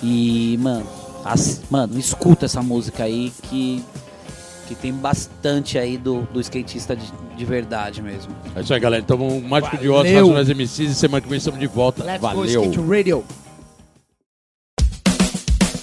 C: E, mano, as- mano, escuta essa música aí que, que tem bastante aí do, do skatista de, de verdade mesmo.
A: É isso aí, galera. Então, o Mágico de Oz,
B: Valeu.
A: Racionais MCs, e semana que vem estamos de volta.
B: Let's Go
A: Valeu!
B: Skate Radio.